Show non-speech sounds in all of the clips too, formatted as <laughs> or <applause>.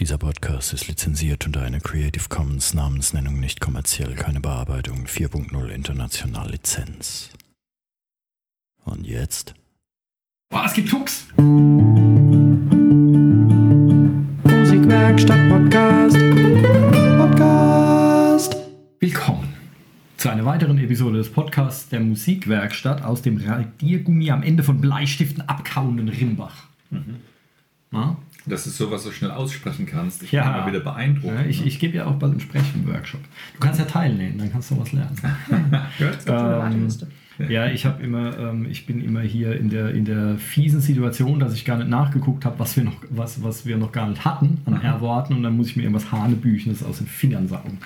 Dieser Podcast ist lizenziert unter einer Creative Commons Namensnennung nicht kommerziell, keine Bearbeitung 4.0 international Lizenz. Und jetzt? Boah, es gibt Tux. Musikwerkstatt Podcast. Podcast. Willkommen zu einer weiteren Episode des Podcasts der Musikwerkstatt aus dem Radiergummi am Ende von Bleistiften abkauenden Rimbach. Na? Dass du sowas so schnell aussprechen kannst. Ich Ja. bin immer wieder beeindruckt. Ja, ich ne? ich gebe ja auch bald einen Sprechen-Workshop. Du kannst ja teilnehmen, dann kannst du was lernen. <laughs> Gut. Ähm, ja, ich habe immer, ähm, ich bin immer hier in der, in der fiesen Situation, dass ich gar nicht nachgeguckt habe, was wir noch, was, was wir noch gar nicht hatten an R-Worten und dann muss ich mir irgendwas Hanebüchenes aus den Fingern saugen.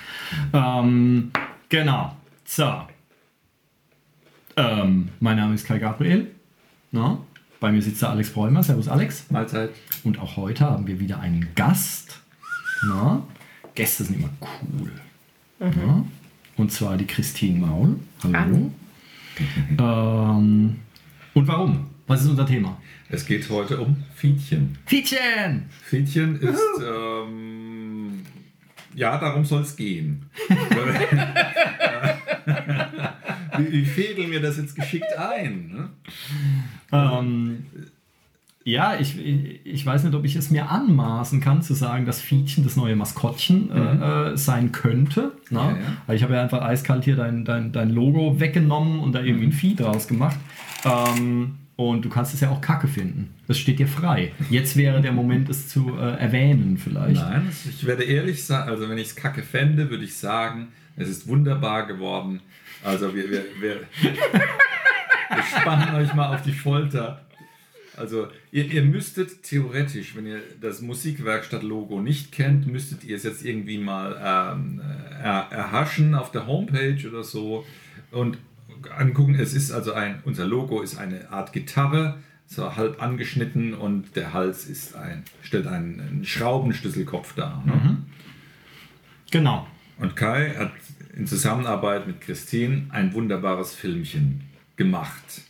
Ähm, genau. So. Ähm, mein Name ist Kai Gabriel. Na? Bei mir sitzt der Alex Bräumer. Servus Alex. Mahlzeit. Und auch heute haben wir wieder einen Gast. Na? Gäste sind immer cool. Ja? Und zwar die Christine Maul. Hallo. Ähm, und warum? Was ist unser Thema? Es geht heute um Fiedchen. Fietchen! Fiedchen ist, ähm, ja, darum soll es gehen. <laughs> <laughs> wie, fädeln wir das jetzt geschickt ein? Ne? Ähm, ja, ich, ich, weiß nicht, ob ich es mir anmaßen kann, zu sagen, dass Fietchen das neue Maskottchen äh, äh, sein könnte. Na? Ja, ja. Weil ich habe ja einfach eiskalt hier dein, dein, dein Logo weggenommen und da irgendwie ein Vieh draus gemacht. Ähm, und du kannst es ja auch kacke finden. Das steht dir frei. Jetzt wäre der Moment, es zu äh, erwähnen vielleicht. Nein, ich werde ehrlich sagen, also wenn ich es kacke fände, würde ich sagen, es ist wunderbar geworden. Also wir, wir, wir, <laughs> wir spannen euch mal auf die Folter. Also ihr, ihr müsstet theoretisch, wenn ihr das Musikwerkstatt-Logo nicht kennt, müsstet ihr es jetzt irgendwie mal ähm, er, erhaschen auf der Homepage oder so und angucken. Es ist also ein, unser Logo ist eine Art Gitarre, so halb angeschnitten und der Hals ist ein, stellt einen, einen Schraubenschlüsselkopf dar. Ne? Genau. Und Kai hat in Zusammenarbeit mit Christine ein wunderbares Filmchen gemacht.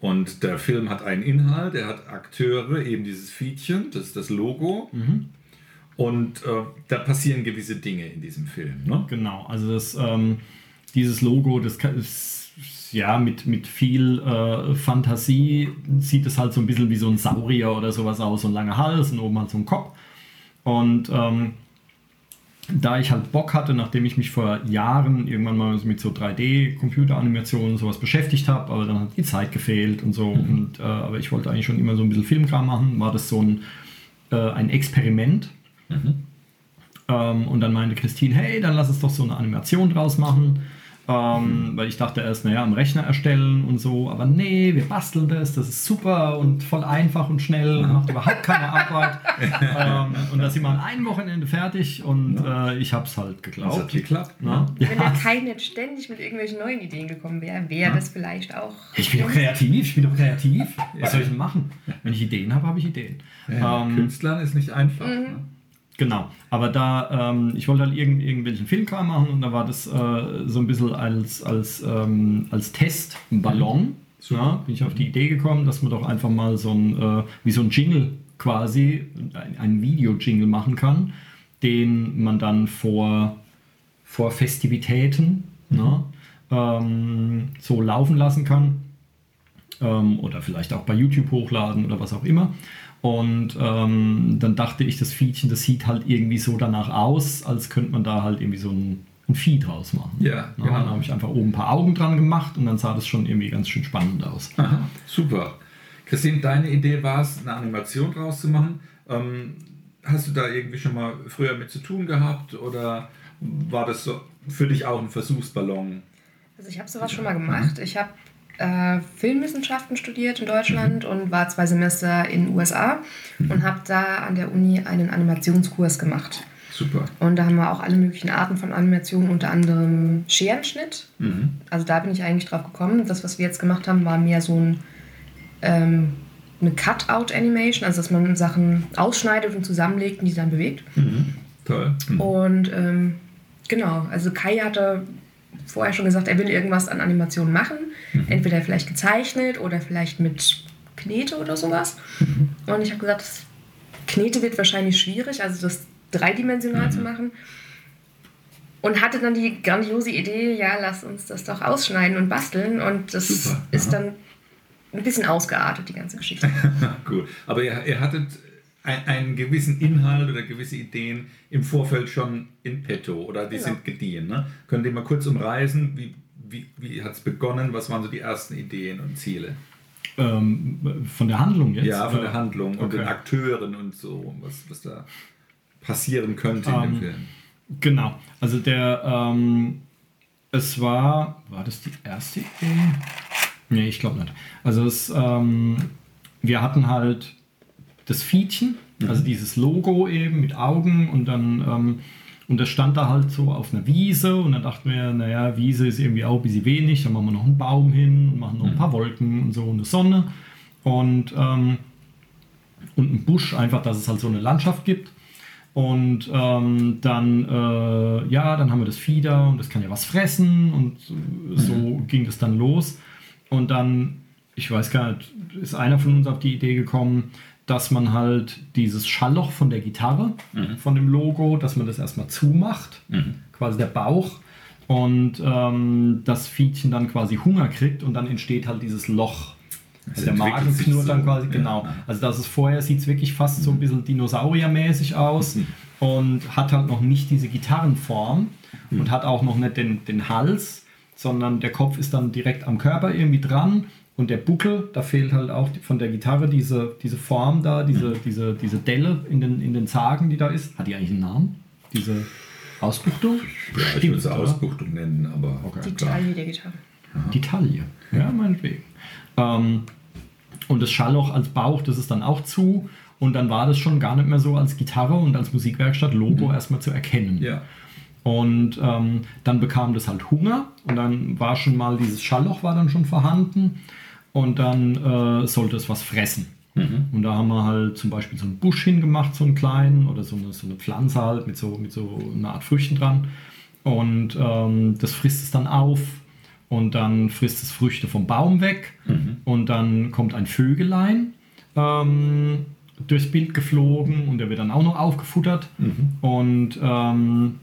Und der Film hat einen Inhalt, er hat Akteure, eben dieses Fiedchen, das ist das Logo. Und äh, da passieren gewisse Dinge in diesem Film. Ne? Genau, also das, ähm, dieses Logo, das kann, ist, ja mit, mit viel äh, Fantasie sieht es halt so ein bisschen wie so ein Saurier oder sowas aus, so ein langer Hals und oben halt so ein Kopf. Und ähm, da ich halt Bock hatte, nachdem ich mich vor Jahren irgendwann mal mit so 3D-Computeranimationen und sowas beschäftigt habe, aber dann hat die Zeit gefehlt und so. Und, äh, aber ich wollte eigentlich schon immer so ein bisschen Filmkram machen, war das so ein, äh, ein Experiment. Ähm, und dann meinte Christine, hey, dann lass uns doch so eine Animation draus machen. Ähm, Weil ich dachte erst, naja, am Rechner erstellen und so, aber nee, wir basteln das, das ist super und voll einfach und schnell und macht überhaupt keine Arbeit. <laughs> ähm, und da sind wir an einem Wochenende fertig und äh, ich hab's halt Das hat geklappt. Na? Wenn der Ja. Kai nicht ständig mit irgendwelchen neuen Ideen gekommen wäre, wäre das vielleicht auch. Ich bin doch kreativ, ich bin doch kreativ. Was soll ich denn machen? Wenn ich Ideen habe, habe ich Ideen. Ja, Ähm, Künstlern ist nicht einfach. Ne? Genau, aber da, ähm, ich wollte halt irgend, irgendwelchen Filmkram machen und da war das äh, so ein bisschen als, als, ähm, als Test ein Ballon. Ja, bin ich auf die Idee gekommen, dass man doch einfach mal so ein, äh, wie so ein Jingle quasi, ein, ein Video-Jingle machen kann, den man dann vor, vor Festivitäten ne, ähm, so laufen lassen kann ähm, oder vielleicht auch bei YouTube hochladen oder was auch immer. Und ähm, dann dachte ich, das Fiedchen, das sieht halt irgendwie so danach aus, als könnte man da halt irgendwie so ein, ein Vieh draus machen. Ja, Na, genau. Dann habe ich einfach oben ein paar Augen dran gemacht und dann sah das schon irgendwie ganz schön spannend aus. Aha, super. Christine, deine Idee war es, eine Animation draus zu machen. Ähm, hast du da irgendwie schon mal früher mit zu tun gehabt oder war das so für dich auch ein Versuchsballon? Also ich habe sowas schon mal gemacht. Ich habe äh, Filmwissenschaften studiert in Deutschland und war zwei Semester in den USA und habe da an der Uni einen Animationskurs gemacht. Super. Und da haben wir auch alle möglichen Arten von Animationen, unter anderem Scherenschnitt. Also da bin ich eigentlich drauf gekommen. Das, was wir jetzt gemacht haben, war mehr so ein, ähm, eine Cut-Out-Animation, also dass man Sachen ausschneidet und zusammenlegt und die dann bewegt. Toll. Mhm. Und ähm, genau, also Kai hatte vorher schon gesagt, er will irgendwas an Animationen machen. Entweder vielleicht gezeichnet oder vielleicht mit Knete oder sowas. Und ich habe gesagt, das Knete wird wahrscheinlich schwierig, also das dreidimensional Mhm. zu machen. Und hatte dann die grandiose Idee, ja, lass uns das doch ausschneiden und basteln. Und das Super, ist aha. dann ein bisschen ausgeartet, die ganze Geschichte. <laughs> Gut. Aber ihr, ihr hattet einen gewissen Inhalt oder gewisse Ideen im Vorfeld schon in petto oder die Genau. sind gediehen. Ne? Könnt ihr mal kurz umreißen, wie, wie, wie hat es begonnen? Was waren so die ersten Ideen und Ziele? Ähm, von der Handlung jetzt? ja, von der Äh, Handlung und okay. den Akteuren und so, was, was da passieren könnte in dem Ähm, Film. Genau. Also der, ähm, es war, war das die erste Idee? Nee, ich glaube nicht. Also es, ähm, wir hatten halt das Fietchen, also dieses Logo eben mit Augen und dann, ähm, und das stand da halt so auf einer Wiese und dann dachten wir, naja, Wiese ist irgendwie auch ein bisschen wenig, dann machen wir noch einen Baum hin und machen noch ein paar Wolken und so und eine Sonne und, ähm, und einen Busch, einfach, dass es halt so eine Landschaft gibt. Und ähm, dann, äh, ja, dann haben wir das da und das kann ja was fressen und so ging das dann los. Und dann, ich weiß gar nicht, ist einer von uns auf die Idee gekommen, dass man halt dieses Schallloch von der Gitarre, von dem Logo, dass man das erstmal zumacht, quasi der Bauch. Und ähm, das Viehchen dann quasi Hunger kriegt und dann entsteht halt dieses Loch. Also der entwickelt Magen knurrt so, dann quasi, ja. genau. Also das ist vorher, sieht es wirklich fast so ein bisschen dinosauriermäßig aus Mhm. <laughs> und hat halt noch nicht diese Gitarrenform und hat auch noch nicht den, den Hals, sondern der Kopf ist dann direkt am Körper irgendwie dran und der Buckel, da fehlt halt auch von der Gitarre diese, diese Form da, diese, Mhm. diese, diese Delle in den, in den Zagen, die da ist. Hat die eigentlich einen Namen? Diese Ausbuchtung? Ja, ich würde es? Ausbuchtung nennen, aber Die klar. Taille der Gitarre. Die Taille. Ja, meinetwegen. Ähm, und das Schallloch als Bauch, das ist dann auch zu. Und dann war das schon gar nicht mehr so als Gitarre und als Musikwerkstatt-Logo erstmal zu erkennen. Ja. Und ähm, dann bekam das halt Hunger und dann war schon mal dieses Schallloch war dann schon vorhanden und dann äh, sollte es was fressen. Und da haben wir halt zum Beispiel so einen Busch hingemacht, so einen kleinen oder so eine, so eine Pflanze halt mit so, mit so einer Art Früchten dran. Und ähm, das frisst es dann auf und dann frisst es Früchte vom Baum weg und dann kommt ein Vögelein ähm, durchs Bild geflogen und der wird dann auch noch aufgefuttert. Und ähm,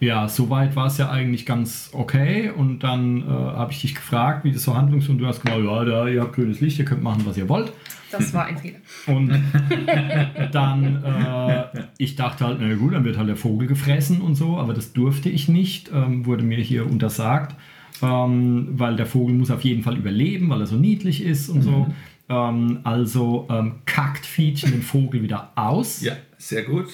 ja, soweit war es ja eigentlich ganz okay. Und dann äh, habe ich dich gefragt, wie das so handlungs- und du hast gesagt, ja, da, ihr habt grünes Licht, ihr könnt machen, was ihr wollt. Das war ein Fehler. Und <laughs> dann, äh, ich dachte halt, na gut, dann wird halt der Vogel gefressen und so, aber das durfte ich nicht, ähm, wurde mir hier untersagt, ähm, weil der Vogel muss auf jeden Fall überleben, weil er so niedlich ist und so. Ähm, also ähm, kackt Fietchen den Vogel wieder aus ja, sehr gut.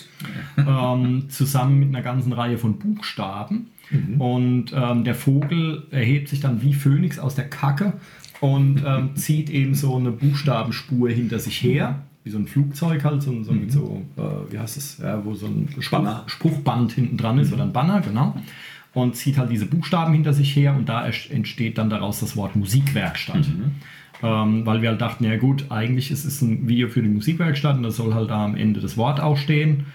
ähm, zusammen mit einer ganzen Reihe von Buchstaben. Und ähm, der Vogel erhebt sich dann wie Phönix aus der Kacke und ähm, <laughs> zieht eben so eine Buchstabenspur hinter sich her. Wie so ein Flugzeug halt, so, so mit so, äh, wie heißt es, ja, wo so ein Spruch, Banner. Spruchband hinten dran ist oder ein Banner, genau. Und zieht halt diese Buchstaben hinter sich her und da ent- entsteht dann daraus das Wort Musikwerkstatt. Ähm, weil wir halt dachten, ja gut, eigentlich ist es ein Video für die Musikwerkstatt und da soll halt da am Ende das Wort auch stehen.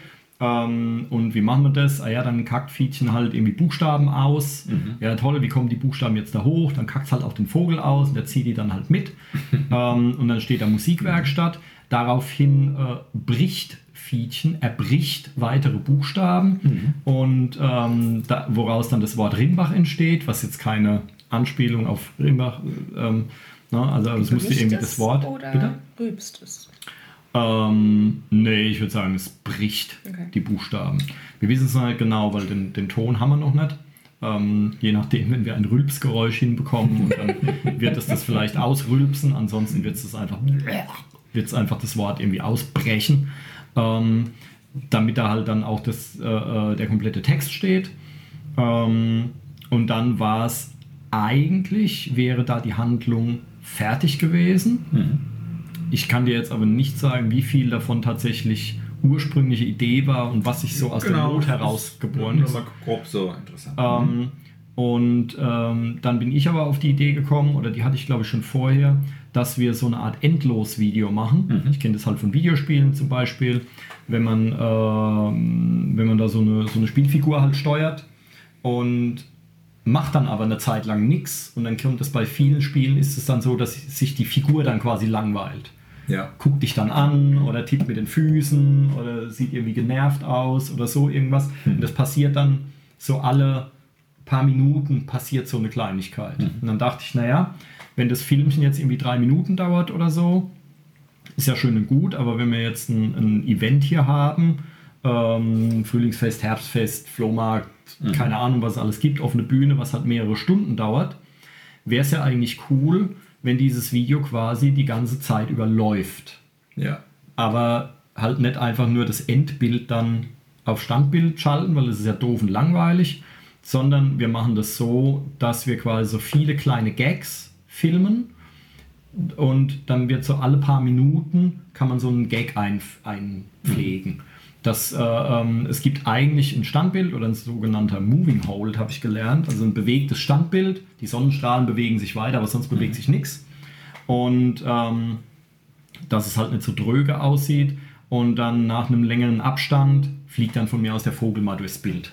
Ähm, und wie machen wir das? Ah ja, dann kackt Fietchen halt irgendwie Buchstaben aus. Ja, toll, wie kommen die Buchstaben jetzt da hoch? Dann kackt es halt auch den Vogel aus und der zieht die dann halt mit. <laughs> ähm, und dann steht da Musikwerkstatt. Daraufhin äh, bricht Fietchen, er bricht weitere Buchstaben und ähm, da, woraus dann das Wort Rimbach entsteht, was jetzt keine Anspielung auf Rimbach, ähm, na, also es musste irgendwie das Wort. Oder Bitte? rübst es? Ähm, nee, ich würde sagen, es bricht Okay. die Buchstaben. Wir wissen es noch nicht genau, weil den, den Ton haben wir noch nicht. Ähm, je nachdem, wenn wir ein Rülpsgeräusch hinbekommen und dann wird es das vielleicht ausrülpsen, ansonsten wird es einfach, einfach das Wort irgendwie ausbrechen, ähm, damit da halt dann auch das, äh, äh, der komplette Text steht. Ähm, und dann war es eigentlich, wäre da die Handlung fertig gewesen. Ich kann dir jetzt aber nicht sagen, wie viel davon tatsächlich ursprüngliche Idee war und was sich so aus der Not heraus geboren Nur ist. mal grob so interessant. Ähm, und ähm, dann bin ich aber auf die Idee gekommen, oder die hatte ich glaube ich schon vorher, dass wir so eine Art Endlos-Video machen. Ich kenne das halt von Videospielen zum Beispiel, wenn man, ähm, wenn man da so eine, so eine Spielfigur halt steuert und macht dann aber eine Zeit lang nichts und dann kommt es bei vielen Spielen ist es dann so, dass sich die Figur dann quasi langweilt. Ja. guckt dich dann an oder tippt mit den Füßen oder sieht irgendwie genervt aus oder so irgendwas. Und das passiert dann so alle paar Minuten passiert so eine Kleinigkeit. Und dann dachte ich, naja, wenn das Filmchen jetzt irgendwie drei Minuten dauert oder so, ist ja schön und gut, aber wenn wir jetzt ein, ein Event hier haben, ähm, Frühlingsfest, Herbstfest, Flohmarkt, keine Ahnung, was es alles gibt, offene Bühne, was halt mehrere Stunden dauert, wäre es ja eigentlich cool, wenn dieses Video quasi die ganze Zeit über läuft. Ja. Aber halt nicht einfach nur das Endbild dann auf Standbild schalten, weil es ist ja doof und langweilig, sondern wir machen das so, dass wir quasi so viele kleine Gags filmen und dann wird so alle paar Minuten kann man so einen Gag ein, einpflegen. Das, äh, ähm, es gibt eigentlich ein Standbild oder ein sogenannter Moving Hold, habe ich gelernt, also ein bewegtes Standbild. Die Sonnenstrahlen bewegen sich weiter, aber sonst bewegt sich nichts. Und ähm, dass es halt nicht so dröge aussieht. Und dann nach einem längeren Abstand fliegt dann von mir aus der Vogel mal durchs Bild.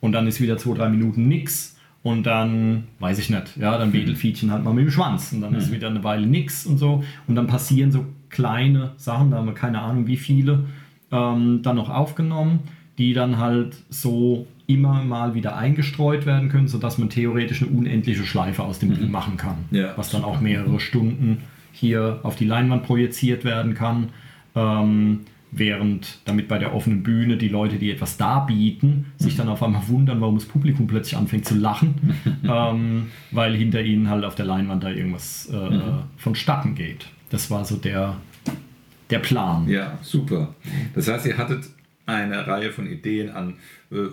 Und dann ist wieder zwei, drei Minuten nix. Und dann, weiß ich nicht, ja, dann wedelt Fietchen halt mal mit dem Schwanz. Und dann ist wieder eine Weile nix und so. Und dann passieren so kleine Sachen, da haben wir keine Ahnung wie viele, ähm, dann noch aufgenommen, die dann halt so immer mal wieder eingestreut werden können, sodass man theoretisch eine unendliche Schleife aus dem Bild machen kann. Ja, was dann auch mehrere Stunden hier auf die Leinwand projiziert werden kann. Ähm, während damit bei der offenen Bühne die Leute, die etwas darbieten, sich dann auf einmal wundern, warum das Publikum plötzlich anfängt zu lachen, <laughs> ähm, weil hinter ihnen halt auf der Leinwand da irgendwas äh, vonstatten geht. Das war so der, der Plan. Ja, super. Das heißt, ihr hattet eine Reihe von Ideen an äh,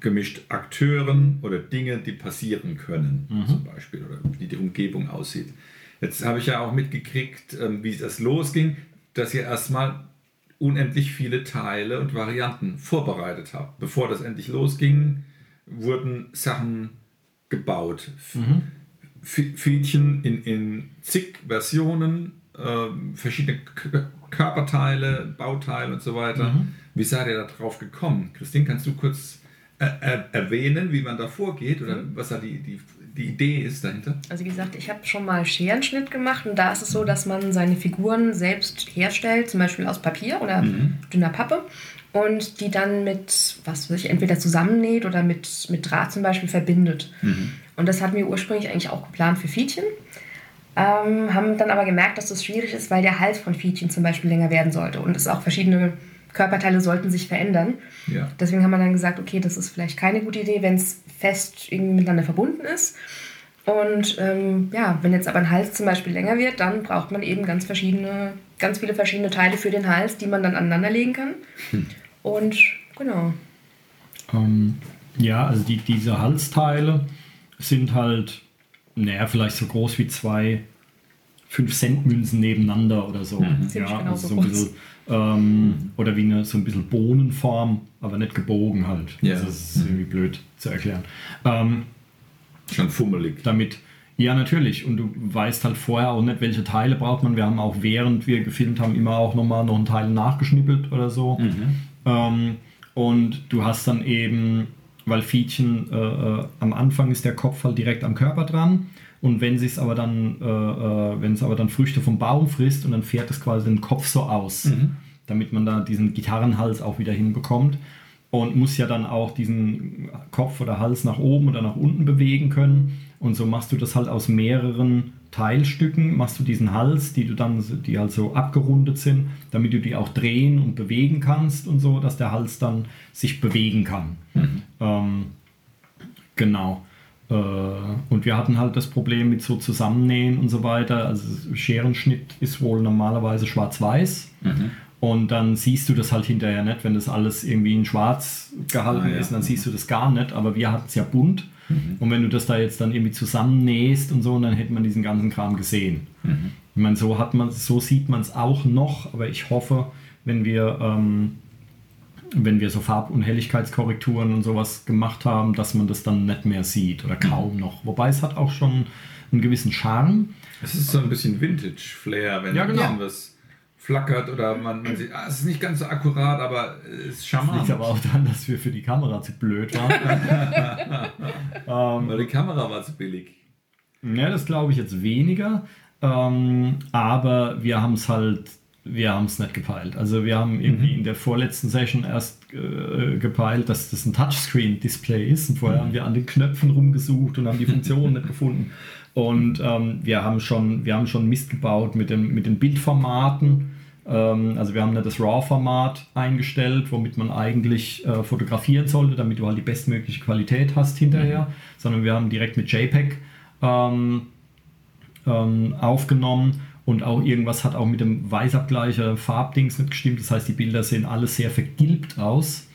gemischt Akteuren oder Dinge, die passieren können, zum Beispiel, oder wie die Umgebung aussieht. Jetzt habe ich ja auch mitgekriegt, ähm, wie das losging, dass ihr erstmal unendlich viele Teile und Varianten vorbereitet habt. Bevor das endlich losging, wurden Sachen gebaut. F- Fädchen in, in zig Versionen, ähm, verschiedene K Körperteile, Bauteile und so weiter. Wie seid ihr da drauf gekommen? Christine, kannst du kurz äh, äh, erwähnen, wie man da vorgeht oder was da die, die, die Idee ist dahinter? Also wie gesagt, ich habe schon mal Scherenschnitt gemacht und da ist es so, dass man seine Figuren selbst herstellt, zum Beispiel aus Papier oder dünner Pappe und die dann mit, was weiß ich, entweder zusammennäht oder mit, mit Draht zum Beispiel verbindet. Und das hatten wir ursprünglich eigentlich auch geplant für Fietchen. Ähm, haben dann aber gemerkt, dass das schwierig ist, weil der Hals von Fietchen zum Beispiel länger werden sollte und es auch verschiedene Körperteile sollten sich verändern. Ja. Deswegen haben wir dann gesagt, okay, das ist vielleicht keine gute Idee, wenn es fest irgendwie miteinander verbunden ist. Und ähm, ja, wenn jetzt aber ein Hals zum Beispiel länger wird, dann braucht man eben ganz verschiedene, ganz viele verschiedene Teile für den Hals, die man dann aneinanderlegen kann. Und genau. Ähm, ja, also die, diese Halsteile sind halt, naja, vielleicht so groß wie zwei 5-Cent-Münzen nebeneinander oder so. Ziemlich Ja, genau also so ein groß. bisschen, ähm, oder wie eine so ein bisschen Bohnenform, aber nicht gebogen halt. Ja. Also das ist irgendwie blöd zu erklären. Ähm, Schon fummelig. damit, ja natürlich, und du weißt halt vorher auch nicht, welche Teile braucht man. Wir haben auch während wir gefilmt haben immer auch nochmal noch einen Teil nachgeschnippelt oder so. Ähm, und du hast dann eben, weil Fietchen äh, äh, am Anfang ist der Kopf halt direkt am Körper dran. Und wenn es aber dann, äh, äh, wenn es aber dann Früchte vom Baum frisst und dann fährt es quasi den Kopf so aus, damit man da diesen Gitarrenhals auch wieder hinbekommt. Und muss ja dann auch diesen Kopf oder Hals nach oben oder nach unten bewegen können. Und so machst du das halt aus mehreren Teilstücken, machst du diesen Hals, die du dann, die halt so abgerundet sind, damit du die auch drehen und bewegen kannst und so, dass der Hals dann sich bewegen kann. Ähm, genau. Äh, und wir hatten halt das Problem mit so Zusammennähen und so weiter. Also Scherenschnitt ist wohl normalerweise schwarz-weiß. Und dann siehst du das halt hinterher nicht, wenn das alles irgendwie in schwarz gehalten Ah, ja. ist, dann siehst du das gar nicht. Aber wir hatten es ja bunt. Und wenn du das da jetzt dann irgendwie zusammennähst und so, dann hätte man diesen ganzen Kram gesehen. Ich meine, so hat man, so sieht man es auch noch, aber ich hoffe, wenn wir, ähm, wenn wir so Farb- und Helligkeitskorrekturen und sowas gemacht haben, dass man das dann nicht mehr sieht oder kaum noch. Wobei es hat auch schon einen gewissen Charme. Es ist so ein bisschen Vintage-Flair, wenn Ja, genau. irgendwas flackert oder man, man sieht, ah, es ist nicht ganz so akkurat, aber es ist Das charmant. liegt aber auch daran, dass wir für die Kamera zu blöd waren. <laughs> ähm, Weil die Kamera war zu billig. ja, das glaube ich jetzt weniger. Ähm, aber wir haben es halt, wir haben es nicht gepeilt. Also wir haben irgendwie Mhm. in der vorletzten Session erst äh, gepeilt, dass das ein Touchscreen-Display ist. Und Mhm. vorher haben wir an den Knöpfen rumgesucht und haben die Funktionen nicht gefunden. Und ähm, wir haben schon, wir haben schon Mist gebaut mit, dem, mit den Bildformaten. Ähm, also wir haben da das RAW-Format eingestellt, womit man eigentlich äh, fotografieren sollte, damit du halt die bestmögliche Qualität hast hinterher. Sondern wir haben direkt mit JPEG ähm, ähm, aufgenommen und auch irgendwas hat auch mit dem Weißabgleicher Farbdings nicht gestimmt. Das heißt, die Bilder sehen alle sehr vergilbt aus.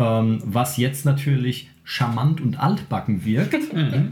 Ähm, was jetzt natürlich charmant und altbacken wirkt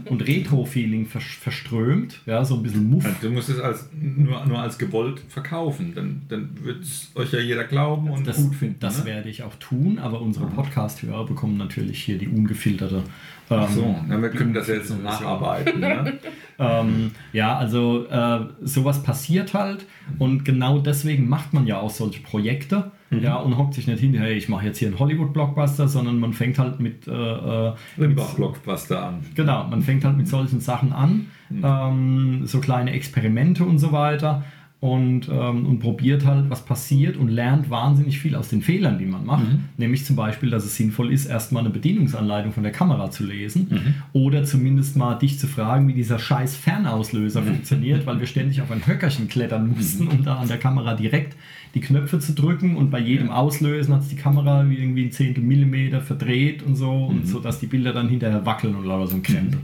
und Retro-Feeling vers verströmt. Ja, so ein bisschen Muff. Ja, Du musst es als, nur, nur als gewollt verkaufen. Dann, dann wird es euch ja jeder glauben und Das, gut finden. das ne? werde ich auch tun, aber unsere Podcast-Hörer bekommen natürlich hier die ungefilterte. Ach so, ähm, ja, wir können das jetzt Version. nacharbeiten. Ne? <laughs> Ähm, ja, also äh, sowas passiert halt und genau deswegen macht man ja auch solche Projekte. Ja, und hockt sich nicht hin, hey, ich mache jetzt hier einen Hollywood-Blockbuster, sondern man fängt halt mit, äh, äh, mit Limbach-Blockbuster an. Genau, man fängt halt mit solchen Sachen an, ähm, so kleine Experimente und so weiter und, ähm, und probiert halt, was passiert und lernt wahnsinnig viel aus den Fehlern, die man macht. Nämlich zum Beispiel, dass es sinnvoll ist, erstmal eine Bedienungsanleitung von der Kamera zu lesen oder zumindest mal dich zu fragen, wie dieser scheiß Fernauslöser funktioniert, weil wir ständig auf ein Höckerchen klettern mussten, um da an der Kamera direkt die Knöpfe zu drücken. Und bei jedem Auslösen hat sich die Kamera wie irgendwie ein Zehntel Millimeter verdreht und so und so, dass die Bilder dann hinterher wackeln und lauter so ein Krempel.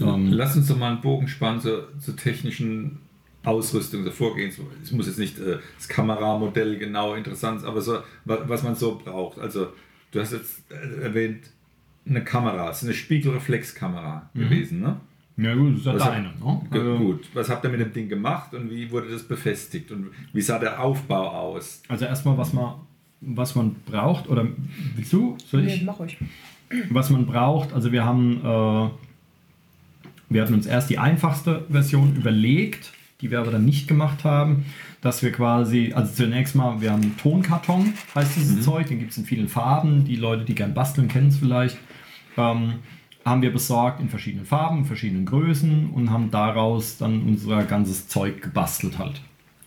Ähm, Lass uns doch mal einen Bogen spannen zur, zur technischen Ausrüstung, zur Vorgehens. Es muss jetzt nicht äh, das Kameramodell genau interessant sein, aber so, wa- was man so braucht. Also, du hast jetzt äh, erwähnt, eine Kamera, es ist eine Spiegelreflexkamera gewesen, ne? Ja gut, das ist ja Was deine. Ne? Also, Gut, was habt ihr mit dem Ding gemacht und wie wurde das befestigt und wie sah der Aufbau aus? also erstmal, was man, was man braucht, oder willst du? Soll Nee, ich? mach ruhig. Was man braucht, also wir haben, äh, wir hatten uns erst die einfachste Version überlegt, die wir aber dann nicht gemacht haben, dass wir quasi, also zunächst mal, wir haben Tonkarton, heißt dieses Zeug, den gibt es in vielen Farben, die Leute, die gern basteln, kennen es vielleicht. Ähm, haben wir besorgt in verschiedenen Farben, verschiedenen Größen und haben daraus dann unser ganzes Zeug gebastelt halt.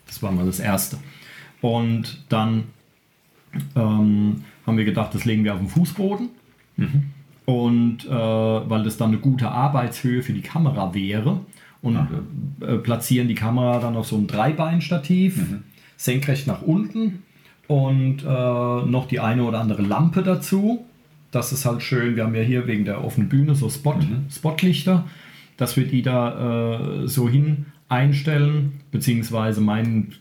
Das war mal das Erste. Und dann ähm, haben wir gedacht, das legen wir auf den Fußboden. Und äh, weil das dann eine gute Arbeitshöhe für die Kamera wäre. Und äh, platzieren die Kamera dann auf so ein Dreibeinstativ, senkrecht nach unten und äh, noch die eine oder andere Lampe dazu. Das ist halt schön. Wir haben ja hier wegen der offenen Bühne so Spot, Spotlichter, dass wir die da äh, so hin einstellen, beziehungsweise mein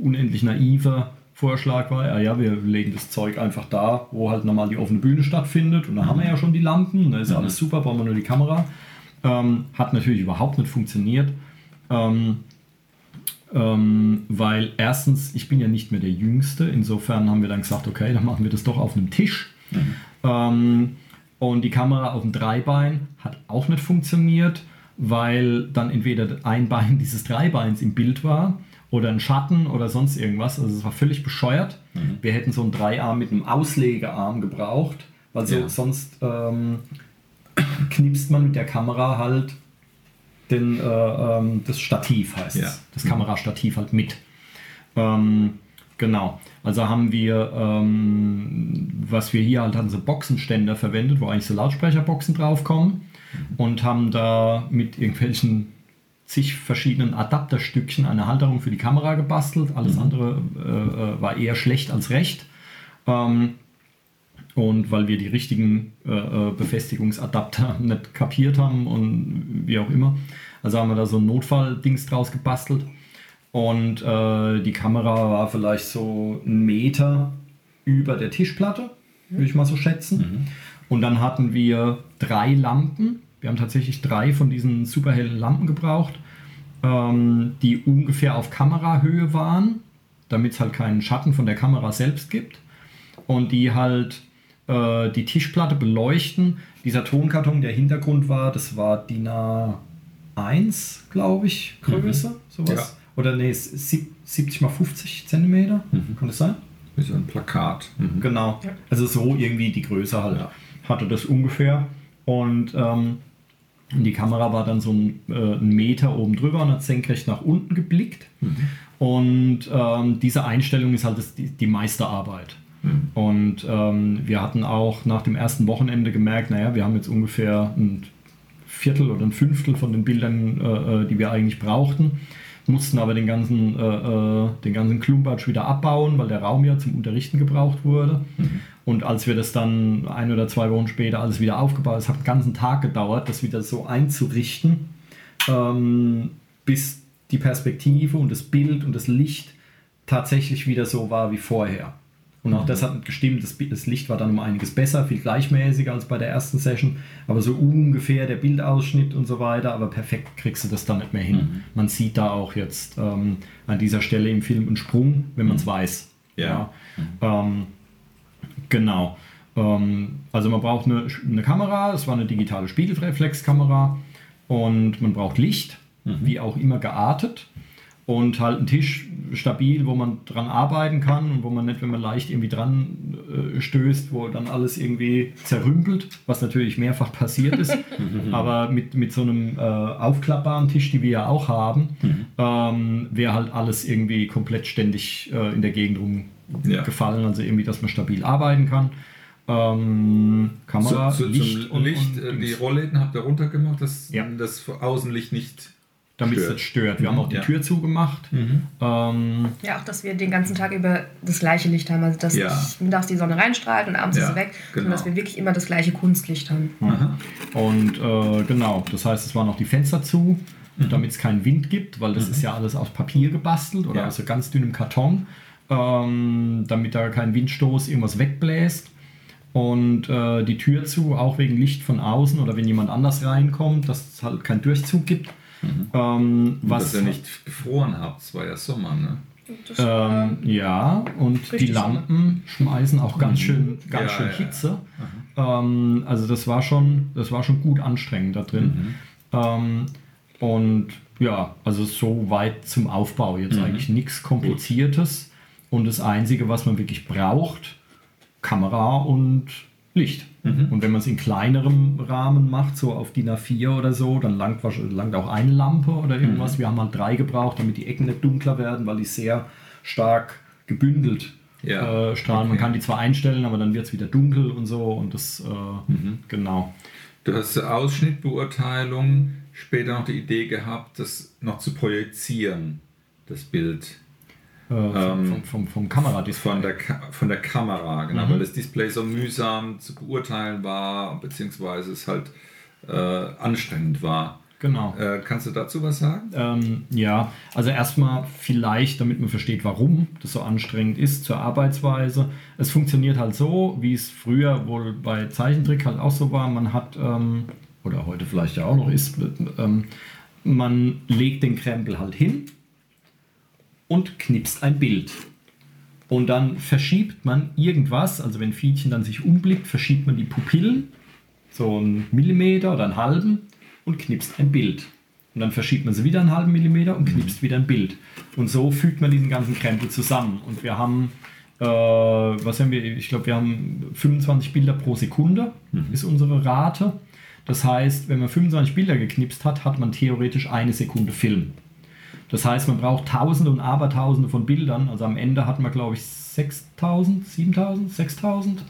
unendlich naiver Vorschlag war, ja, ja, wir legen das Zeug einfach da, wo halt normal die offene Bühne stattfindet. Und da haben wir ja schon die Lampen, da ist ja alles super, brauchen wir nur die Kamera. Ähm, hat natürlich überhaupt nicht funktioniert. Ähm, ähm, weil erstens, ich bin ja nicht mehr der Jüngste, insofern haben wir dann gesagt, okay, dann machen wir das doch auf einem Tisch. Ähm, und die Kamera auf dem Dreibein hat auch nicht funktioniert, weil dann entweder ein Bein <laughs> dieses Dreibeins im Bild war oder ein Schatten oder sonst irgendwas. Also es war völlig bescheuert. Wir hätten so einen Dreiarm mit einem Auslegearm gebraucht, weil so, Ja. sonst ähm, knipst man mit der Kamera halt den, äh, ähm, das Stativ heißt Ja. es. Das Kamerastativ halt mit. Ähm, genau. Also haben wir, ähm, was wir hier halt hatten, so Boxenständer verwendet, wo eigentlich so Lautsprecherboxen draufkommen und haben da mit irgendwelchen zig verschiedenen Adapterstückchen eine Halterung für die Kamera gebastelt. Alles andere äh, äh, war eher schlecht als recht. Ähm, und weil wir die richtigen äh, äh, Befestigungsadapter <laughs> nicht kapiert haben und wie auch immer. Also haben wir da so ein Notfalldings draus gebastelt. Und äh, die Kamera war vielleicht so einen Meter über der Tischplatte, würde ich mal so schätzen. Und dann hatten wir drei Lampen. Wir haben tatsächlich drei von diesen super hellen Lampen gebraucht, ähm, die ungefähr auf Kamerahöhe waren, damit es halt keinen Schatten von der Kamera selbst gibt. Und die halt äh, die Tischplatte beleuchten. Dieser Tonkarton, der Hintergrund war, das war DIN A1, glaube ich, Größe, sowas. Ja. Oder nee, es ist sieb- 70 mal 50 Zentimeter, kann das sein? Wie so ein Plakat. Mhm. Genau. Ja. Also so irgendwie die Größe halt Ja. hatte das ungefähr. Und ähm, die Kamera war dann so ein, äh, einen Meter oben drüber und hat senkrecht nach unten geblickt. Und ähm, diese Einstellung ist halt das, die, die Meisterarbeit. Und ähm, wir hatten auch nach dem ersten Wochenende gemerkt, naja, wir haben jetzt ungefähr ein Viertel oder ein Fünftel von den Bildern, äh, äh, die wir eigentlich brauchten, mussten aber den ganzen, äh, äh, den ganzen Klumpatsch wieder abbauen, weil der Raum ja zum Unterrichten gebraucht wurde. Und als wir das dann ein oder zwei Wochen später alles wieder aufgebaut, es hat einen ganzen Tag gedauert, das wieder so einzurichten, ähm, bis die Perspektive und das Bild und das Licht tatsächlich wieder so war wie vorher. Und auch das hat gestimmt, das, das Licht war dann um einiges besser, viel gleichmäßiger als bei der ersten Session, aber so ungefähr der Bildausschnitt und so weiter, aber perfekt kriegst du das dann nicht mehr hin. Man sieht da auch jetzt ähm, an dieser Stelle im Film einen Sprung, wenn man es weiß. Ja. Ja. Ähm, genau. Ähm, also man braucht eine, eine Kamera, es war eine digitale Spiegelreflexkamera und man braucht Licht, wie auch immer geartet und halt einen Tisch stabil, wo man dran arbeiten kann und wo man nicht, wenn man leicht irgendwie dran äh, stößt, wo dann alles irgendwie zerrümpelt, was natürlich mehrfach <laughs> passiert ist. Aber mit, mit so einem äh, aufklappbaren Tisch, die wir ja auch haben, ähm, wäre halt alles irgendwie komplett ständig äh, in der Gegend Ja. rumgefallen. Also irgendwie, dass man stabil arbeiten kann. Ähm, Kamera, zu, zu, Licht zum Licht, äh, die Rollläden habt ihr runtergemacht, dass Ja. das Außenlicht nicht damit es stört. nicht stört. Wir haben auch die Ja. Tür zugemacht. Ähm, Ja, auch, dass wir den ganzen Tag über das gleiche Licht haben. Also, dass Ja. nicht mittags die Sonne reinstrahlt und abends Ja, ist sie weg, genau. sondern dass wir wirklich immer das gleiche Kunstlicht haben. Aha. Und äh, genau, das heißt, es waren auch die Fenster zu, damit es keinen Wind gibt, weil das ist ja alles aus Papier gebastelt oder Ja. aus so ganz dünnem Karton, ähm, damit da kein Windstoß irgendwas wegbläst. Und äh, die Tür zu, auch wegen Licht von außen oder wenn jemand anders reinkommt, dass es halt keinen Durchzug gibt. Ähm, Und was dass ihr nicht gefroren habt, es war ja Sommer, ne? Ähm, ja, und die Lampen schmeißen auch ganz schön, ganz Ja, schön ja. Hitze. Ähm, also das war schon, das war schon gut anstrengend da drin. Ähm, und ja, also so weit zum Aufbau jetzt eigentlich nichts Kompliziertes. Und das Einzige, was man wirklich braucht, Kamera und Licht. Und wenn man es in kleinerem Rahmen macht, so auf DIN A4 oder so, dann langt, langt auch eine Lampe oder irgendwas. Wir haben halt drei gebraucht, damit die Ecken nicht dunkler werden, weil die sehr stark gebündelt Ja, äh, strahlen. Man okay. kann die zwar einstellen, aber dann wird es wieder dunkel und so. Und das, äh, genau. Du hast zur Ausschnittbeurteilung später noch die Idee gehabt, das noch zu projizieren, das Bild Äh, vom, vom, vom, vom Kameradisplay. von der, Ka von der Kamera, genau, Mhm. weil das Display so mühsam zu beurteilen war, beziehungsweise es halt äh, anstrengend war. Genau. Äh, kannst du dazu was sagen? Ähm, ja, also erstmal vielleicht, damit man versteht, warum das so anstrengend ist zur Arbeitsweise. Es funktioniert halt so, wie es früher wohl bei Zeichentrick halt auch so war. Man hat, ähm, oder heute vielleicht ja auch noch ist, ähm, man legt den Krempel halt hin und knipst ein Bild. Und dann verschiebt man irgendwas, also wenn Fiedchen dann sich umblickt, verschiebt man die Pupillen, so einen Millimeter oder einen halben, und knipst ein Bild. Und dann verschiebt man sie wieder einen halben Millimeter und knipst wieder ein Bild. Und so fügt man diesen ganzen Krempel zusammen. Und wir haben, äh, was haben wir, ich glaube, wir haben 25 Bilder pro Sekunde, ist unsere Rate. Das heißt, wenn man 25 Bilder geknipst hat, hat man theoretisch eine Sekunde Film. Das heißt, man braucht Tausende und Abertausende von Bildern. Also am Ende hatten wir, glaube ich, 6000, 7000, 6000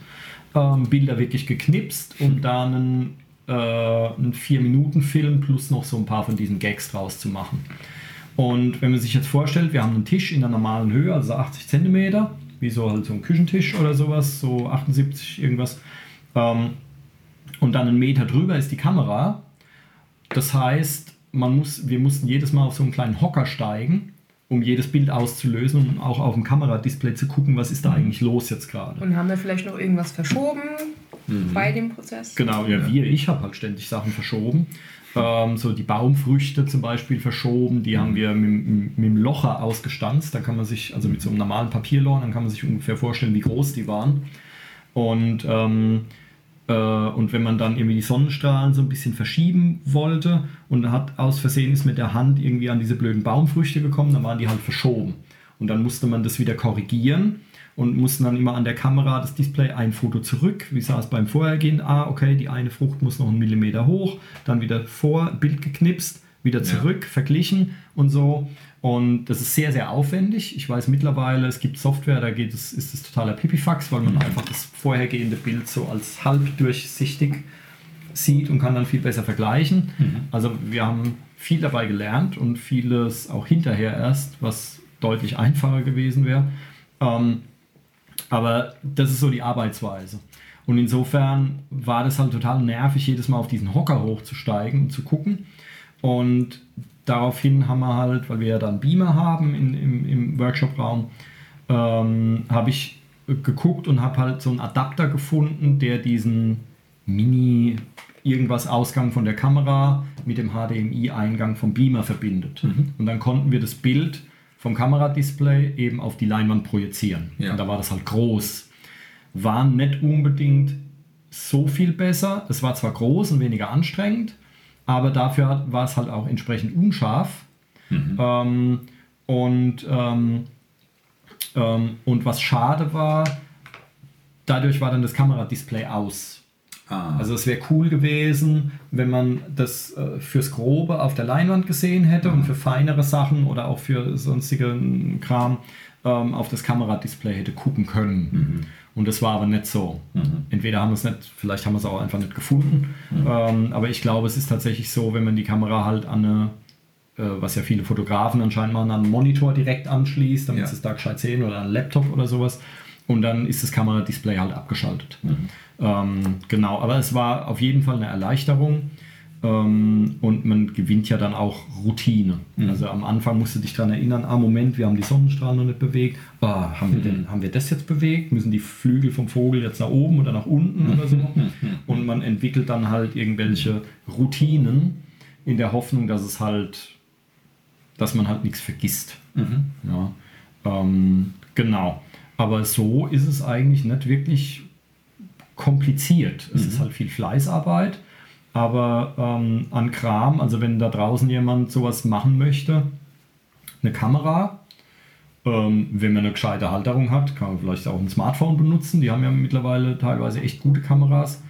ähm, Bilder wirklich geknipst, um da einen, äh, einen 4-Minuten-Film plus noch so ein paar von diesen Gags draus zu machen. Und wenn man sich jetzt vorstellt, wir haben einen Tisch in der normalen Höhe, also 80 cm, wie so halt so ein Küchentisch oder sowas, so 78 irgendwas. Ähm, und dann einen Meter drüber ist die Kamera. Das heißt, man muss, wir mussten jedes Mal auf so einen kleinen Hocker steigen, um jedes Bild auszulösen und auch auf dem Kameradisplay zu gucken, was ist da eigentlich los jetzt gerade. Und haben wir vielleicht noch irgendwas verschoben bei dem Prozess? Genau, ja, wir, ich habe halt ständig Sachen verschoben. Ähm, so die Baumfrüchte zum Beispiel verschoben, die haben wir mit, mit, dem Locher ausgestanzt. Da kann man sich, also mit so einem normalen Papierloch, dann kann man sich ungefähr vorstellen, wie groß die waren. Und, ähm, äh, und wenn man dann irgendwie die Sonnenstrahlen so ein bisschen verschieben wollte und hat aus Versehen ist mit der Hand irgendwie an diese blöden Baumfrüchte gekommen, dann waren die halt verschoben. Und dann musste man das wieder korrigieren. und mussten dann immer an der Kamera das Display ein Foto zurück. Wie sah es beim vorhergehenden? Ah, okay, die eine Frucht muss noch einen Millimeter hoch, dann wieder vor, Bild geknipst, wieder zurück, ja. verglichen und so. Und das ist sehr, sehr aufwendig. Ich weiß mittlerweile, es gibt Software, da geht es, ist es totaler Pipifax, weil man mhm. einfach das vorhergehende Bild so als halb durchsichtig sieht und kann dann viel besser vergleichen. Mhm. Also wir haben viel dabei gelernt und vieles auch hinterher erst, was deutlich einfacher gewesen wäre. Ähm, aber das ist so die Arbeitsweise. Und insofern war das halt total nervig, jedes Mal auf diesen Hocker hochzusteigen und zu gucken. Und daraufhin haben wir halt, weil wir ja dann Beamer haben in, im, im Workshop-Raum, ähm, habe ich geguckt und habe halt so einen Adapter gefunden, der diesen Mini irgendwas Ausgang von der Kamera mit dem HDMI-Eingang vom Beamer verbindet. Mhm. Und dann konnten wir das Bild vom Kameradisplay eben auf die Leinwand projizieren. Ja. Und da war das halt groß. War nicht unbedingt so viel besser. Es war zwar groß und weniger anstrengend, aber dafür war es halt auch entsprechend unscharf. Mhm. Ähm, und, ähm, ähm, und was schade war, dadurch war dann das Kameradisplay aus. Ah. Also es wäre cool gewesen, wenn man das äh, fürs Grobe auf der Leinwand gesehen hätte mhm. und für feinere Sachen oder auch für sonstige Kram ähm, auf das Kameradisplay hätte gucken können. Mhm. Und das war aber nicht so. Mhm. Entweder haben wir es nicht, vielleicht haben wir es auch einfach nicht gefunden. Mhm. Ähm, aber ich glaube, es ist tatsächlich so, wenn man die Kamera halt an eine, äh, was ja viele Fotografen anscheinend machen, an einen Monitor direkt anschließt, damit ja. sie es da gescheit sehen oder an einen Laptop oder sowas. Und dann ist das Kameradisplay halt abgeschaltet. Mhm. Ähm, genau, aber es war auf jeden Fall eine Erleichterung. Ähm, und man gewinnt ja dann auch Routine. Mhm. Also am Anfang musst du dich daran erinnern, ah Moment, wir haben die Sonnenstrahlen noch nicht bewegt. Ah, haben, mhm. wir denn, haben wir das jetzt bewegt? Müssen die Flügel vom Vogel jetzt nach oben oder nach unten oder so? Und man entwickelt dann halt irgendwelche Routinen in der Hoffnung, dass es halt, dass man halt nichts vergisst. Mhm. Ja, ähm, genau. Aber so ist es eigentlich nicht wirklich kompliziert. Es mhm. ist halt viel Fleißarbeit, aber ähm, an Kram, also wenn da draußen jemand sowas machen möchte, eine Kamera, ähm, wenn man eine gescheite Halterung hat, kann man vielleicht auch ein Smartphone benutzen. Die haben ja mittlerweile teilweise echt gute Kameras.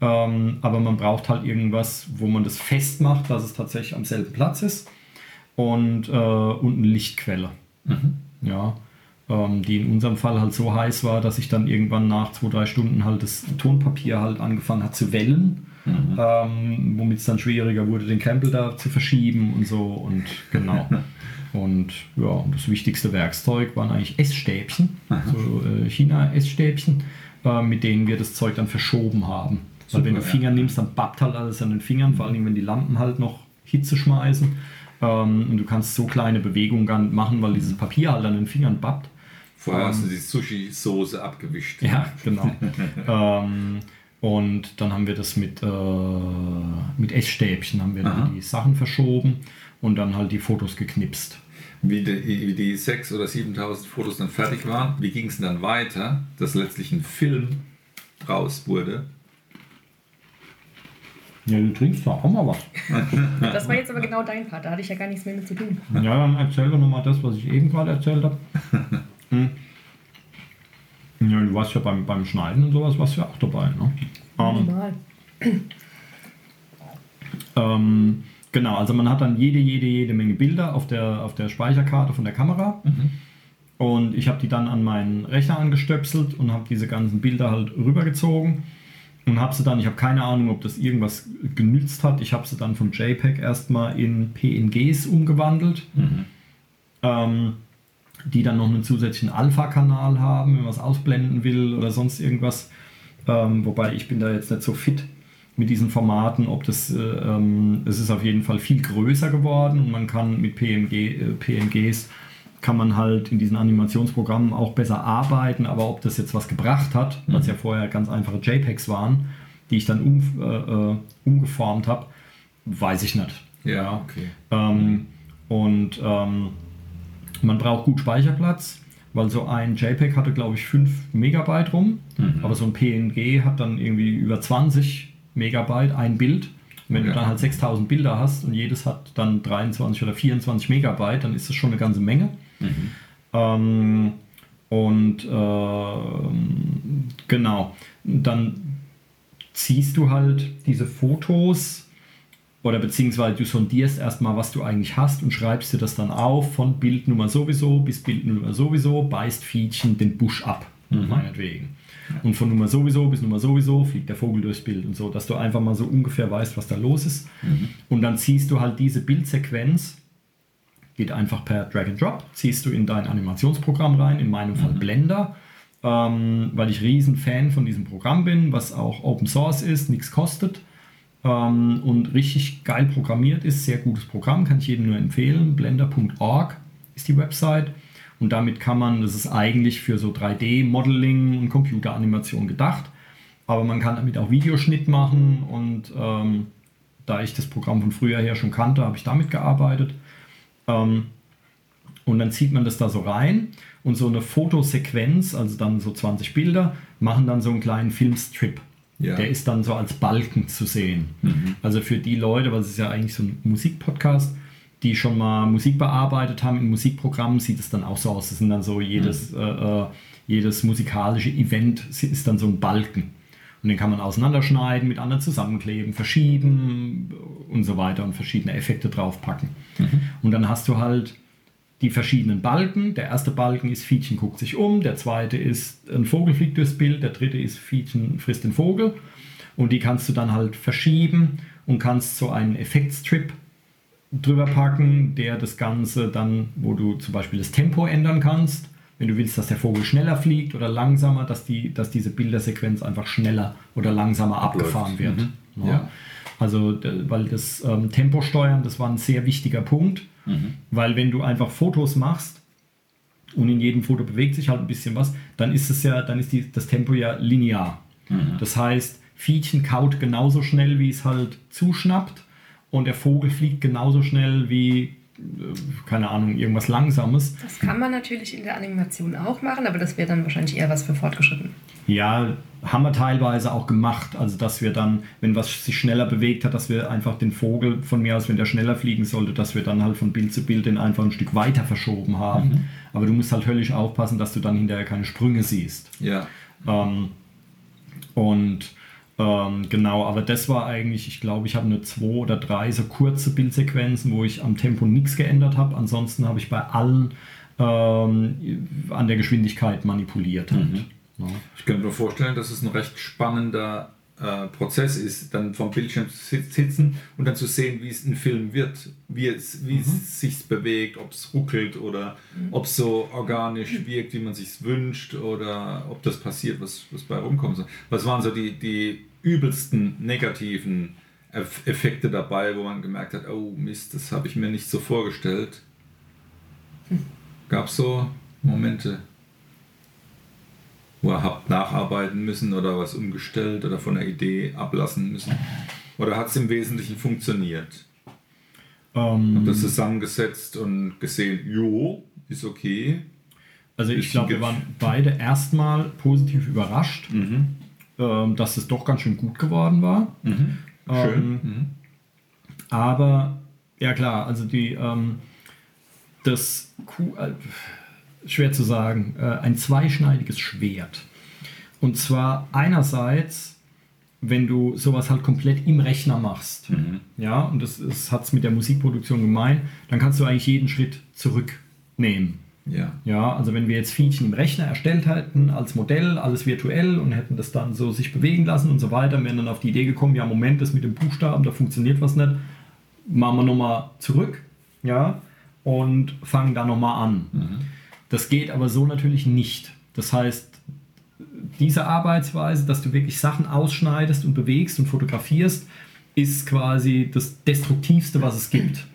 Ähm, aber man braucht halt irgendwas, wo man das festmacht, dass es tatsächlich am selben Platz ist. Und, äh, und eine Lichtquelle. Mhm. Ja ähm, die in unserem Fall halt so heiß war, dass ich dann irgendwann nach zwei, drei Stunden halt das Tonpapier halt angefangen hat zu wellen. Mhm. Ähm, womit es dann schwieriger wurde, den Krempel da zu verschieben und so und genau. <laughs> und ja, das wichtigste Werkzeug waren eigentlich Essstäbchen, so äh, China-Essstäbchen, äh, mit denen wir das Zeug dann verschoben haben. Super, Weil wenn du Finger ja. nimmst, dann bappt halt alles an den Fingern, mhm. vor allem wenn die Lampen halt noch Hitze schmeißen. Ähm, und du kannst so kleine Bewegungen gar nicht machen, weil dieses Papier halt an den Fingern bappt. Vorher hast du die Sushi-Soße abgewischt. Ja, genau. <laughs> ähm, und dann haben wir das mit, äh, mit Essstäbchen, haben wir die Sachen verschoben und dann halt die Fotos geknipst. Wie die, wie die 6.000 oder 7.000 Fotos dann fertig waren, wie ging es dann weiter, dass letztlich ein Film draus wurde? Ja, du trinkst doch auch mal was. <laughs> Das war jetzt aber genau dein Part, da hatte ich ja gar nichts mehr mit zu tun. Ja, dann erzähl doch nochmal das, was ich eben gerade erzählt habe. <laughs> Hm. Ja, du warst ja beim, beim Schneiden und sowas, warst ja auch dabei. Ne? Normal. Ähm, ähm, genau, also man hat dann jede, jede, jede Menge Bilder auf der, auf der Speicherkarte von der Kamera. Mhm. Und ich habe die dann an meinen Rechner angestöpselt und habe diese ganzen Bilder halt rübergezogen und habe sie dann, ich habe keine Ahnung, ob das irgendwas genützt hat, ich habe sie dann von JPEG erstmal in PNGs umgewandelt. Mhm. Ähm, die dann noch einen zusätzlichen Alpha-Kanal haben, wenn man es ausblenden will oder sonst irgendwas. Ähm, wobei ich bin da jetzt nicht so fit mit diesen Formaten, ob das, äh, ähm, es ist auf jeden Fall viel größer geworden und man kann mit PMG, äh, PNGs kann man halt in diesen Animationsprogrammen auch besser arbeiten, aber ob das jetzt was gebracht hat, mhm. was ja vorher ganz einfache JPEGs waren, die ich dann um, äh, äh umgeformt habe, weiß ich nicht. Ja, okay. Ähm, und ähm, man braucht gut Speicherplatz, weil so ein JPEG hatte, glaube ich, 5 Megabyte rum, mhm. aber so ein PNG hat dann irgendwie über 20 Megabyte ein Bild. Und wenn ja. du dann halt 6000 Bilder hast und jedes hat dann 23 oder 24 Megabyte, dann ist das schon eine ganze Menge. Mhm. Ähm, Und ähm, genau, dann ziehst du halt diese Fotos oder beziehungsweise du sondierst erstmal, was du eigentlich hast und schreibst dir das dann auf von Bildnummer sowieso bis Bildnummer sowieso, beißt Fietchen den Busch ab, meinetwegen. Und von Nummer sowieso bis Nummer sowieso fliegt der Vogel durchs Bild und so, dass du einfach mal so ungefähr weißt, was da los ist. Und dann ziehst du halt diese Bildsequenz, geht einfach per Drag and Drop, ziehst du in dein Animationsprogramm rein, in meinem Fall Blender, ähm, weil ich riesen Fan von diesem Programm bin, was auch Open Source ist, nichts kostet ähm, und richtig geil programmiert ist. Sehr gutes Programm, kann ich jedem nur empfehlen. Blender.org ist die Website. Und damit kann man, das ist eigentlich für so 3D-Modeling und Computeranimation gedacht, aber man kann damit auch Videoschnitt machen und ähm, da ich das Programm von früher her schon kannte, habe ich damit gearbeitet. Ähm, und dann zieht man das da so rein und so eine Fotosequenz, also dann so 20 Bilder, machen dann so einen kleinen Filmstrip. Ja. Der ist dann so als Balken zu sehen. Mhm. Also für die Leute, weil es ist ja eigentlich so ein Musikpodcast, die schon mal Musik bearbeitet haben in Musikprogrammen, sieht es dann auch so aus. Das sind dann so jedes, Mhm. äh, äh, jedes musikalische Event ist dann so ein Balken. Und den kann man auseinanderschneiden, mit anderen zusammenkleben, verschieben und so weiter und verschiedene Effekte draufpacken. Und dann hast du halt die verschiedenen Balken. Der erste Balken ist Fietchen guckt sich um, der zweite ist ein Vogel fliegt durchs Bild, der dritte ist Fietchen frisst den Vogel. Und die kannst du dann halt verschieben und kannst so einen Effektstrip drüber packen, der das Ganze dann, wo du zum Beispiel das Tempo ändern kannst. Wenn du willst, dass der Vogel schneller fliegt oder langsamer, dass, die, dass diese Bildersequenz einfach schneller oder langsamer abgefahren wird. Mhm. Ja. Ja. Also, weil das ähm, Tempo steuern, das war ein sehr wichtiger Punkt, weil wenn du einfach Fotos machst und in jedem Foto bewegt sich halt ein bisschen was, dann ist es ja, dann ist die, das Tempo ja linear. Das heißt, Fietchen kaut genauso schnell, wie es halt zuschnappt und der Vogel fliegt genauso schnell wie, keine Ahnung, irgendwas Langsames. Das kann man natürlich in der Animation auch machen, aber das wäre dann wahrscheinlich eher was für Fortgeschrittene. Ja, haben wir teilweise auch gemacht. Also, dass wir dann, wenn was sich schneller bewegt hat, dass wir einfach den Vogel von mir aus, wenn der schneller fliegen sollte, dass wir dann halt von Bild zu Bild den einfach ein Stück weiter verschoben haben. Aber du musst halt höllisch aufpassen, dass du dann hinterher keine Sprünge siehst. Ja. Ähm, und ähm, genau, aber das war eigentlich, ich glaube, ich habe nur zwei oder drei so kurze Bildsequenzen, wo ich am Tempo nichts geändert habe. Ansonsten habe ich bei allen ähm, an der Geschwindigkeit manipuliert. Halt. Ja. Ich könnte mir vorstellen, dass es ein recht spannender äh, Prozess ist, dann vom Bildschirm zu sit- sitzen und dann zu sehen, wie es ein Film wird, wie es, wie es sich bewegt, ob es ruckelt oder ob es so organisch wirkt, wie man sich wünscht oder ob das passiert, was, was bei rumkommt. So, Was waren so die, die übelsten negativen Eff- Effekte dabei, wo man gemerkt hat, oh Mist, das habe ich mir nicht so vorgestellt? Gab es so Momente? Wo ihr habt nacharbeiten müssen oder was umgestellt oder von der Idee ablassen müssen? Oder hat es im Wesentlichen funktioniert? Ähm, Habt ihr das zusammengesetzt und gesehen, jo, ist okay? also ich glaube, wir waren beide erstmal positiv überrascht, ähm, dass es doch ganz schön gut geworden war. Schön. Ähm, Mhm. Aber ja klar, also die ähm, das Q, äh, schwer zu sagen, äh, ein zweischneidiges Schwert. Und zwar einerseits, wenn du sowas halt komplett im Rechner machst, ja, und das, hat es mit der Musikproduktion gemein, dann kannst du eigentlich jeden Schritt zurücknehmen. Ja. Ja, also wenn wir jetzt Fietchen im Rechner erstellt hätten als Modell, alles virtuell und hätten das dann so sich bewegen lassen und so weiter, wären dann auf die Idee gekommen, ja Moment, das mit dem Buchstaben, da funktioniert was nicht, machen wir nochmal zurück, ja, und fangen da nochmal an. Das geht aber so natürlich nicht. Das heißt, diese Arbeitsweise, dass du wirklich Sachen ausschneidest und bewegst und fotografierst, ist quasi das Destruktivste, was es gibt.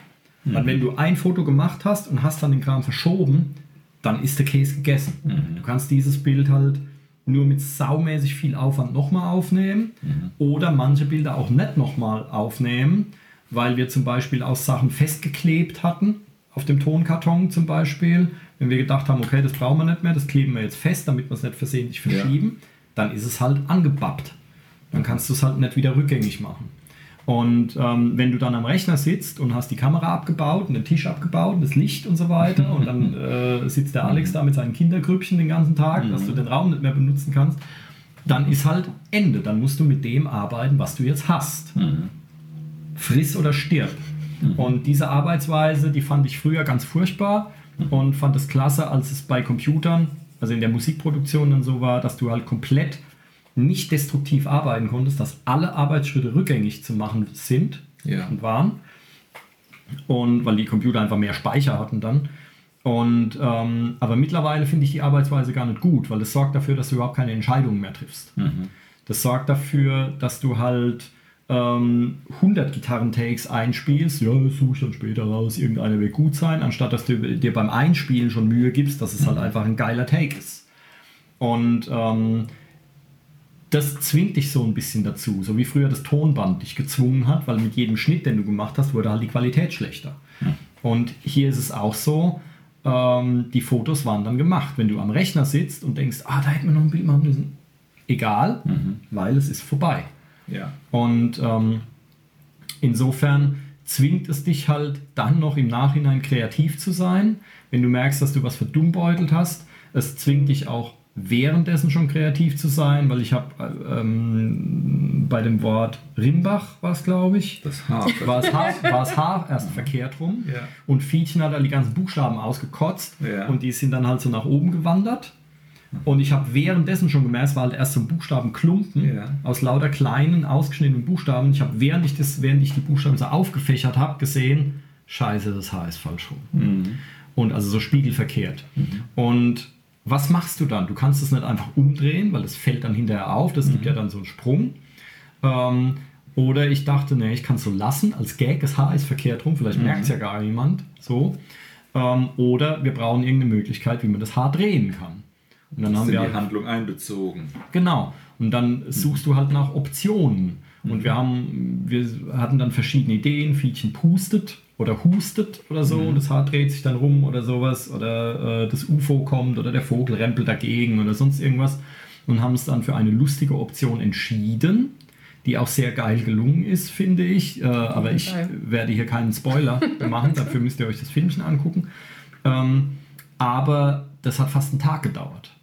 Weil wenn du ein Foto gemacht hast und hast dann den Kram verschoben, dann ist der Case gegessen. Du kannst dieses Bild halt nur mit saumäßig viel Aufwand nochmal aufnehmen oder manche Bilder auch nicht nochmal aufnehmen, weil wir zum Beispiel aus Sachen festgeklebt hatten, auf dem Tonkarton zum Beispiel. Wenn wir gedacht haben, okay, das brauchen wir nicht mehr, das kleben wir jetzt fest, damit wir es nicht versehentlich verschieben, dann ist es halt angebappt. Dann kannst du es halt nicht wieder rückgängig machen. Und ähm, wenn du dann am Rechner sitzt und hast die Kamera abgebaut und den Tisch abgebaut und das Licht und so weiter und dann <laughs> äh, sitzt der Alex da mit seinen Kindergrüppchen den ganzen Tag, dass du den Raum nicht mehr benutzen kannst, dann ist halt Ende. Dann musst du mit dem arbeiten, was du jetzt hast. Friss oder stirb. Und diese Arbeitsweise, die fand ich früher ganz furchtbar und fand es klasse, als es bei Computern, also in der Musikproduktion dann so war, dass du halt komplett nicht destruktiv arbeiten konntest, dass alle Arbeitsschritte rückgängig zu machen sind Ja. und waren. Und weil die Computer einfach mehr Speicher hatten dann. Und ähm, aber mittlerweile finde ich die Arbeitsweise gar nicht gut, weil es sorgt dafür, dass du überhaupt keine Entscheidungen mehr triffst. Das sorgt dafür, dass du halt ähm, 100 Gitarrentakes einspielst. Ja, das suche ich dann später raus. Irgendeiner wird gut sein, anstatt dass du dir beim Einspielen schon Mühe gibst, dass es halt einfach ein geiler Take ist. Und ähm, das zwingt dich so ein bisschen dazu, so wie früher das Tonband dich gezwungen hat, weil mit jedem Schnitt, den du gemacht hast, wurde halt die Qualität schlechter. Und hier ist es auch so, ähm, die Fotos waren dann gemacht. Wenn du am Rechner sitzt und denkst, ah, da hätten wir noch ein Bild machen müssen, egal, weil es ist vorbei. Ja. Und ähm, insofern zwingt es dich halt dann noch im Nachhinein kreativ zu sein, wenn du merkst, dass du was verdummbeutelt hast. Es zwingt dich auch währenddessen schon kreativ zu sein, weil ich habe ähm, bei dem Wort Rimbach war es, glaube ich, Das Haar. war es H, war es H erst verkehrt rum Ja. und Fietchen hat dann die ganzen Buchstaben ausgekotzt Ja. und die sind dann halt so nach oben gewandert. Und ich habe währenddessen schon gemerkt, es war halt erst so ein Buchstabenklumpen Ja. aus lauter kleinen, ausgeschnittenen Buchstaben. Ich habe, während ich, das, während ich die Buchstaben so aufgefächert habe, gesehen, scheiße, das H ist falsch rum. Und also so spiegelverkehrt. Und was machst du dann? Du kannst es nicht einfach umdrehen, weil es fällt dann hinterher auf. Das gibt ja dann so einen Sprung. Ähm, oder ich dachte, nee, ich kann es so lassen, als Gag, das Haar ist verkehrt rum, vielleicht merkt es ja gar niemand. So. Ähm, oder wir brauchen irgendeine Möglichkeit, wie man das Haar drehen kann. Und dann Das haben wir in halt die Handlung einbezogen. Genau. Und dann suchst du halt nach Optionen. Und wir haben, wir hatten dann verschiedene Ideen. Fietchen pustet oder hustet oder so und das Haar dreht sich dann rum oder sowas. Oder äh, das UFO kommt oder der Vogel rempelt dagegen oder sonst irgendwas. Und haben es dann für eine lustige Option entschieden, die auch sehr geil gelungen ist, finde ich. Äh, aber ich werde hier keinen Spoiler <laughs> machen. Dafür müsst ihr euch das Filmchen angucken. Ähm, aber das hat fast einen Tag gedauert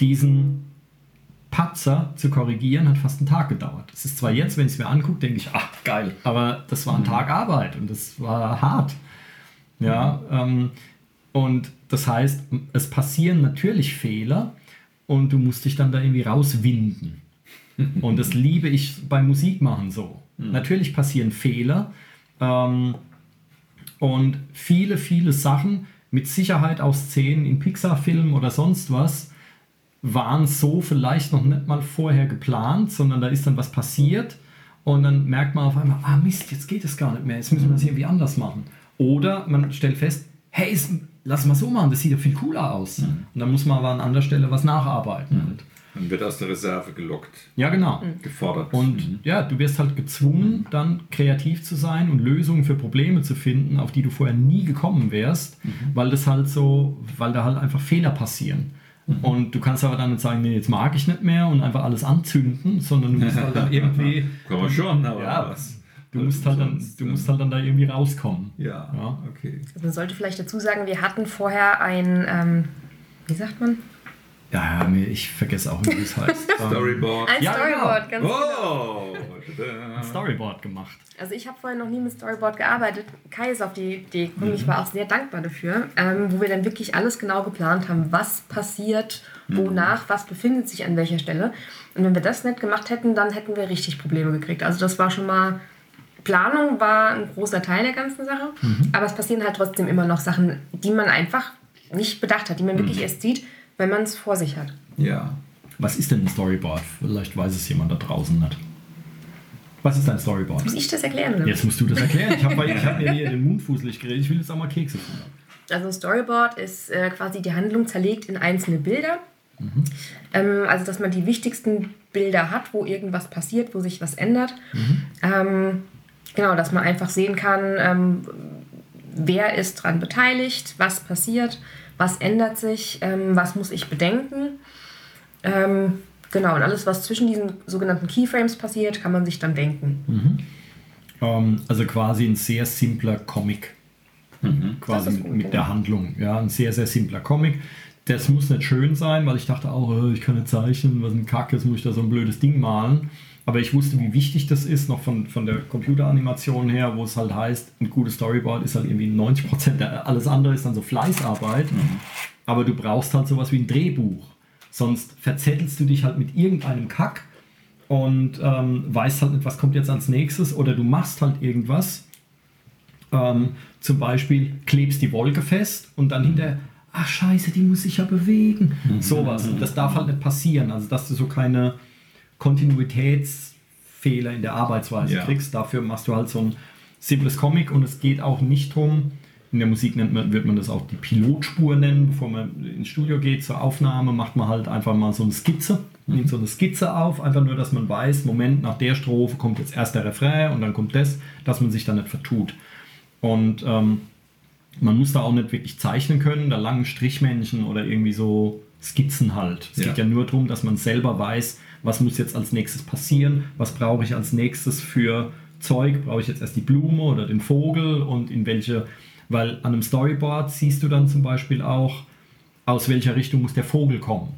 diesen Patzer zu korrigieren, hat fast einen Tag gedauert. Es ist zwar jetzt, wenn ich es mir angucke, denke ich, ach geil, aber das war ein Tag Arbeit und das war hart. Ja, ähm, und das heißt, es passieren natürlich Fehler und du musst dich dann da irgendwie rauswinden. <laughs> Und das liebe ich beim Musikmachen so. Natürlich passieren Fehler ähm, und viele, viele Sachen, mit Sicherheit auch Szenen in Pixar-Filmen oder sonst was, waren so vielleicht noch nicht mal vorher geplant, sondern da ist dann was passiert und dann merkt man auf einmal, ah Mist, jetzt geht es gar nicht mehr, jetzt müssen wir das irgendwie anders machen. Oder man stellt fest, hey, es- lass mal so machen, das sieht ja viel cooler aus. Und dann muss man aber an anderer Stelle was nacharbeiten. Halt. Dann wird aus der Reserve gelockt, Ja, genau. gefordert. Und ja, du wirst halt gezwungen, dann kreativ zu sein und Lösungen für Probleme zu finden, auf die du vorher nie gekommen wärst, weil das halt so, weil da halt einfach Fehler passieren. Und du kannst aber dann nicht sagen, nee, jetzt mag ich nicht mehr und einfach alles anzünden, sondern du musst halt dann <laughs> irgendwie, Kann man schon, aber Ja, was? du musst halt dann, du musst halt dann da irgendwie rauskommen. Ja, Ja. okay. Also man sollte vielleicht dazu sagen, wir hatten vorher ein, ähm, wie sagt man? Ja, ja, mir- ich vergesse auch, wie es heißt. <laughs> Storyboard. Ein Ja, Storyboard, ganz genau. Oh! ein Storyboard gemacht. Also ich habe vorher noch nie mit Storyboard gearbeitet. Kai ist auf die Idee gekommen, ich war auch sehr dankbar dafür, ähm, wo wir dann wirklich alles genau geplant haben, was passiert, wonach, was befindet sich an welcher Stelle. Und wenn wir das nicht gemacht hätten, dann hätten wir richtig Probleme gekriegt. Also das war schon mal, Planung war ein großer Teil der ganzen Sache, aber es passieren halt trotzdem immer noch Sachen, die man einfach nicht bedacht hat, die man wirklich erst sieht, wenn man es vor sich hat. Ja. Was ist denn ein Storyboard? Vielleicht weiß es jemand da draußen nicht. Was ist ein Storyboard? Muss ich das erklären? Oder? Jetzt musst du das erklären. Ich habe hab mir <laughs> hier den Mund fußlich geredet. Ich will jetzt auch mal Kekse futtern. Also Storyboard ist äh, quasi die Handlung zerlegt in einzelne Bilder. Ähm, also dass man die wichtigsten Bilder hat, wo irgendwas passiert, wo sich was ändert. Ähm, genau, dass man einfach sehen kann, ähm, wer ist dran beteiligt, was passiert, was ändert sich, ähm, was muss ich bedenken. Ähm, Genau, und alles, was zwischen diesen sogenannten Keyframes passiert, kann man sich dann denken. Ähm, also quasi ein sehr simpler Comic. Quasi Das ist mit, gut, mit ja. der Handlung. Ja, ein sehr, sehr simpler Comic. Das muss nicht schön sein, weil ich dachte auch, äh, ich kann nicht zeichnen, was ein Kack, jetzt muss ich da so ein blödes Ding malen. Aber ich wusste, wie wichtig das ist, noch von, von der Computeranimation her, wo es halt heißt, ein gutes Storyboard ist halt irgendwie 90%, der, alles andere ist dann so Fleißarbeit. Aber du brauchst halt sowas wie ein Drehbuch. Sonst verzettelst du dich halt mit irgendeinem Kack und ähm, weißt halt nicht, was kommt jetzt als nächstes. Oder du machst halt irgendwas, ähm, zum Beispiel klebst die Wolke fest und dann hinterher, ach scheiße, die muss sich ja bewegen. Sowas. Und das darf halt nicht passieren. Also, dass du so keine Kontinuitätsfehler in der Arbeitsweise Ja. kriegst. Dafür machst du halt so ein simples Comic und es geht auch nicht drum. In der Musik nennt man, wird man das auch die Pilotspur nennen, bevor man ins Studio geht zur Aufnahme, macht man halt einfach mal so eine Skizze, nimmt so eine Skizze auf, einfach nur, dass man weiß, Moment, nach der Strophe kommt jetzt erst der Refrain und dann kommt das, dass man sich da nicht vertut. Und ähm, man muss da auch nicht wirklich zeichnen können, da langen Strichmännchen oder irgendwie so Skizzen halt. Es Ja. geht ja nur darum, dass man selber weiß, was muss jetzt als nächstes passieren, was brauche ich als nächstes für Zeug, brauche ich jetzt erst die Blume oder den Vogel und in welche, weil an einem Storyboard siehst du dann zum Beispiel auch, aus welcher Richtung muss der Vogel kommen.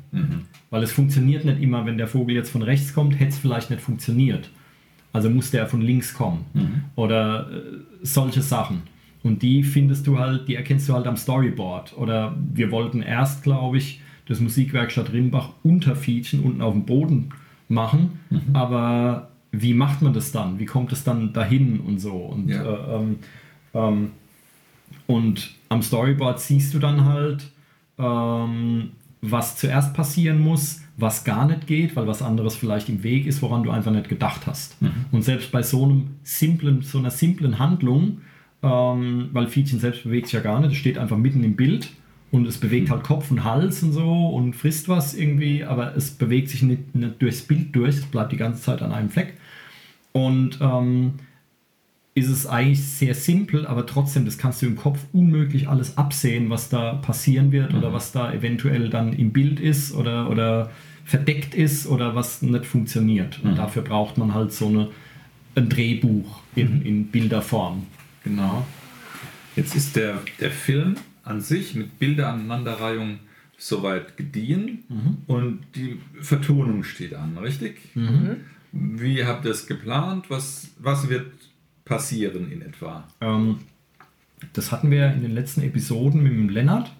Weil es funktioniert nicht immer, wenn der Vogel jetzt von rechts kommt, hätte es vielleicht nicht funktioniert. Also muss der von links kommen. Oder äh, solche Sachen. Und die findest du halt, die erkennst du halt am Storyboard. Oder wir wollten erst, glaube ich, das Musikwerkstatt Rimbach unter Fietchen unten auf dem Boden machen. Aber wie macht man das dann? Wie kommt es dann dahin und so? Und, Ja. äh, ähm, ähm, und am Storyboard siehst du dann halt, ähm, was zuerst passieren muss, was gar nicht geht, weil was anderes vielleicht im Weg ist, woran du einfach nicht gedacht hast. Und selbst bei so einem simplen, so einer simplen Handlung, ähm, weil Fietchen selbst bewegt sich ja gar nicht, es steht einfach mitten im Bild und es bewegt halt Kopf und Hals und so und frisst was irgendwie, aber es bewegt sich nicht, nicht durchs Bild durch, es bleibt die ganze Zeit an einem Fleck. Und ähm, ist es eigentlich sehr simpel, aber trotzdem, das kannst du im Kopf unmöglich alles absehen, was da passieren wird oder was da eventuell dann im Bild ist oder, oder verdeckt ist oder was nicht funktioniert. Und dafür braucht man halt so eine, ein Drehbuch in, in Bilderform. Genau. Jetzt ist der, der Film an sich mit Bilderaneinanderreihung soweit gediehen und die Vertonung steht an, richtig? Wie habt ihr es geplant? Was, was wird passieren in etwa? Ähm, das hatten wir in den letzten Episoden mit dem Lennart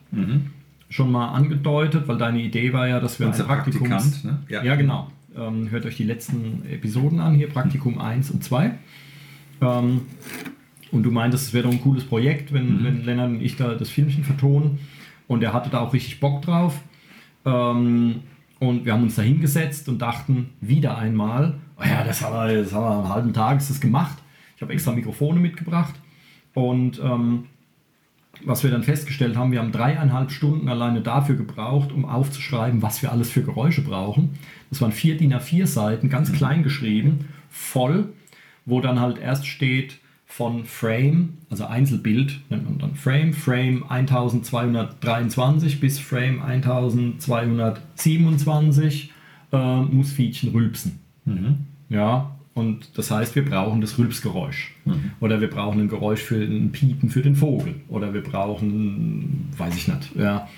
schon mal angedeutet, weil deine Idee war ja, dass wir Unser ein Praktikums... Praktikant, ne? Ja, Ja. genau. Ähm, hört euch die letzten Episoden an, hier Praktikum 1 und 2. Ähm, und du meintest, es wäre doch ein cooles Projekt, wenn, wenn Lennart und ich da das Filmchen vertonen. Und er hatte da auch richtig Bock drauf. Ähm, und wir haben uns da hingesetzt und dachten wieder einmal, oh ja, das haben wir, das haben wir am halben Tag ist das gemacht. Ich habe extra Mikrofone mitgebracht. Und ähm, was wir dann festgestellt haben, wir haben dreieinhalb Stunden alleine dafür gebraucht, um aufzuschreiben, was wir alles für Geräusche brauchen. Das waren vier DIN A4 Seiten, ganz klein geschrieben, voll, wo dann halt erst steht von Frame, also Einzelbild nennt man dann Frame, Frame 1223 bis Frame 1227 äh, muss Fietchen rülpsen. Ja, und das heißt, wir brauchen das Rülpsgeräusch. Oder wir brauchen ein Geräusch für ein Piepen für den Vogel. Oder wir brauchen, weiß ich nicht, ja,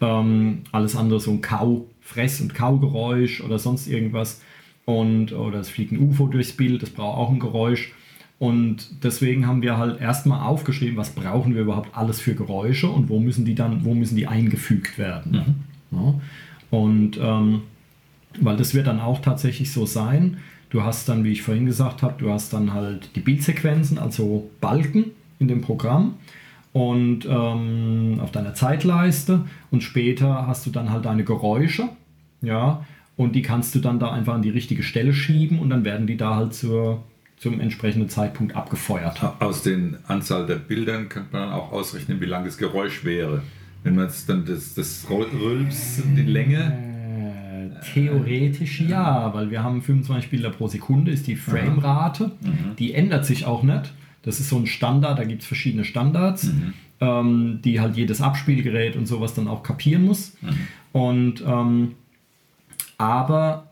ähm, alles andere, so ein Kau, Fress- und Kaugeräusch oder sonst irgendwas. Und, oder es fliegt ein UFO durchs Bild, das braucht auch ein Geräusch. Und deswegen haben wir halt erstmal aufgeschrieben, was brauchen wir überhaupt alles für Geräusche und wo müssen die dann, wo müssen die eingefügt werden. Ja. Und ähm, weil das wird dann auch tatsächlich so sein. Du hast dann, wie ich vorhin gesagt habe, du hast dann halt die Bildsequenzen, also Balken in dem Programm und ähm, auf deiner Zeitleiste und später hast du dann halt deine Geräusche, ja, und die kannst du dann da einfach an die richtige Stelle schieben und dann werden die da halt zur, zum entsprechenden Zeitpunkt abgefeuert. Aus den Anzahl der Bildern könnte man dann auch ausrechnen, wie lang das Geräusch wäre. Wenn man jetzt dann das, das Rülps, die Länge. Äh, Theoretisch ja, weil wir haben 25 Bilder pro Sekunde, ist die Framerate. Die ändert sich auch nicht. Das ist so ein Standard, da gibt es verschiedene Standards, ähm, die halt jedes Abspielgerät und sowas dann auch kapieren muss. Und ähm, aber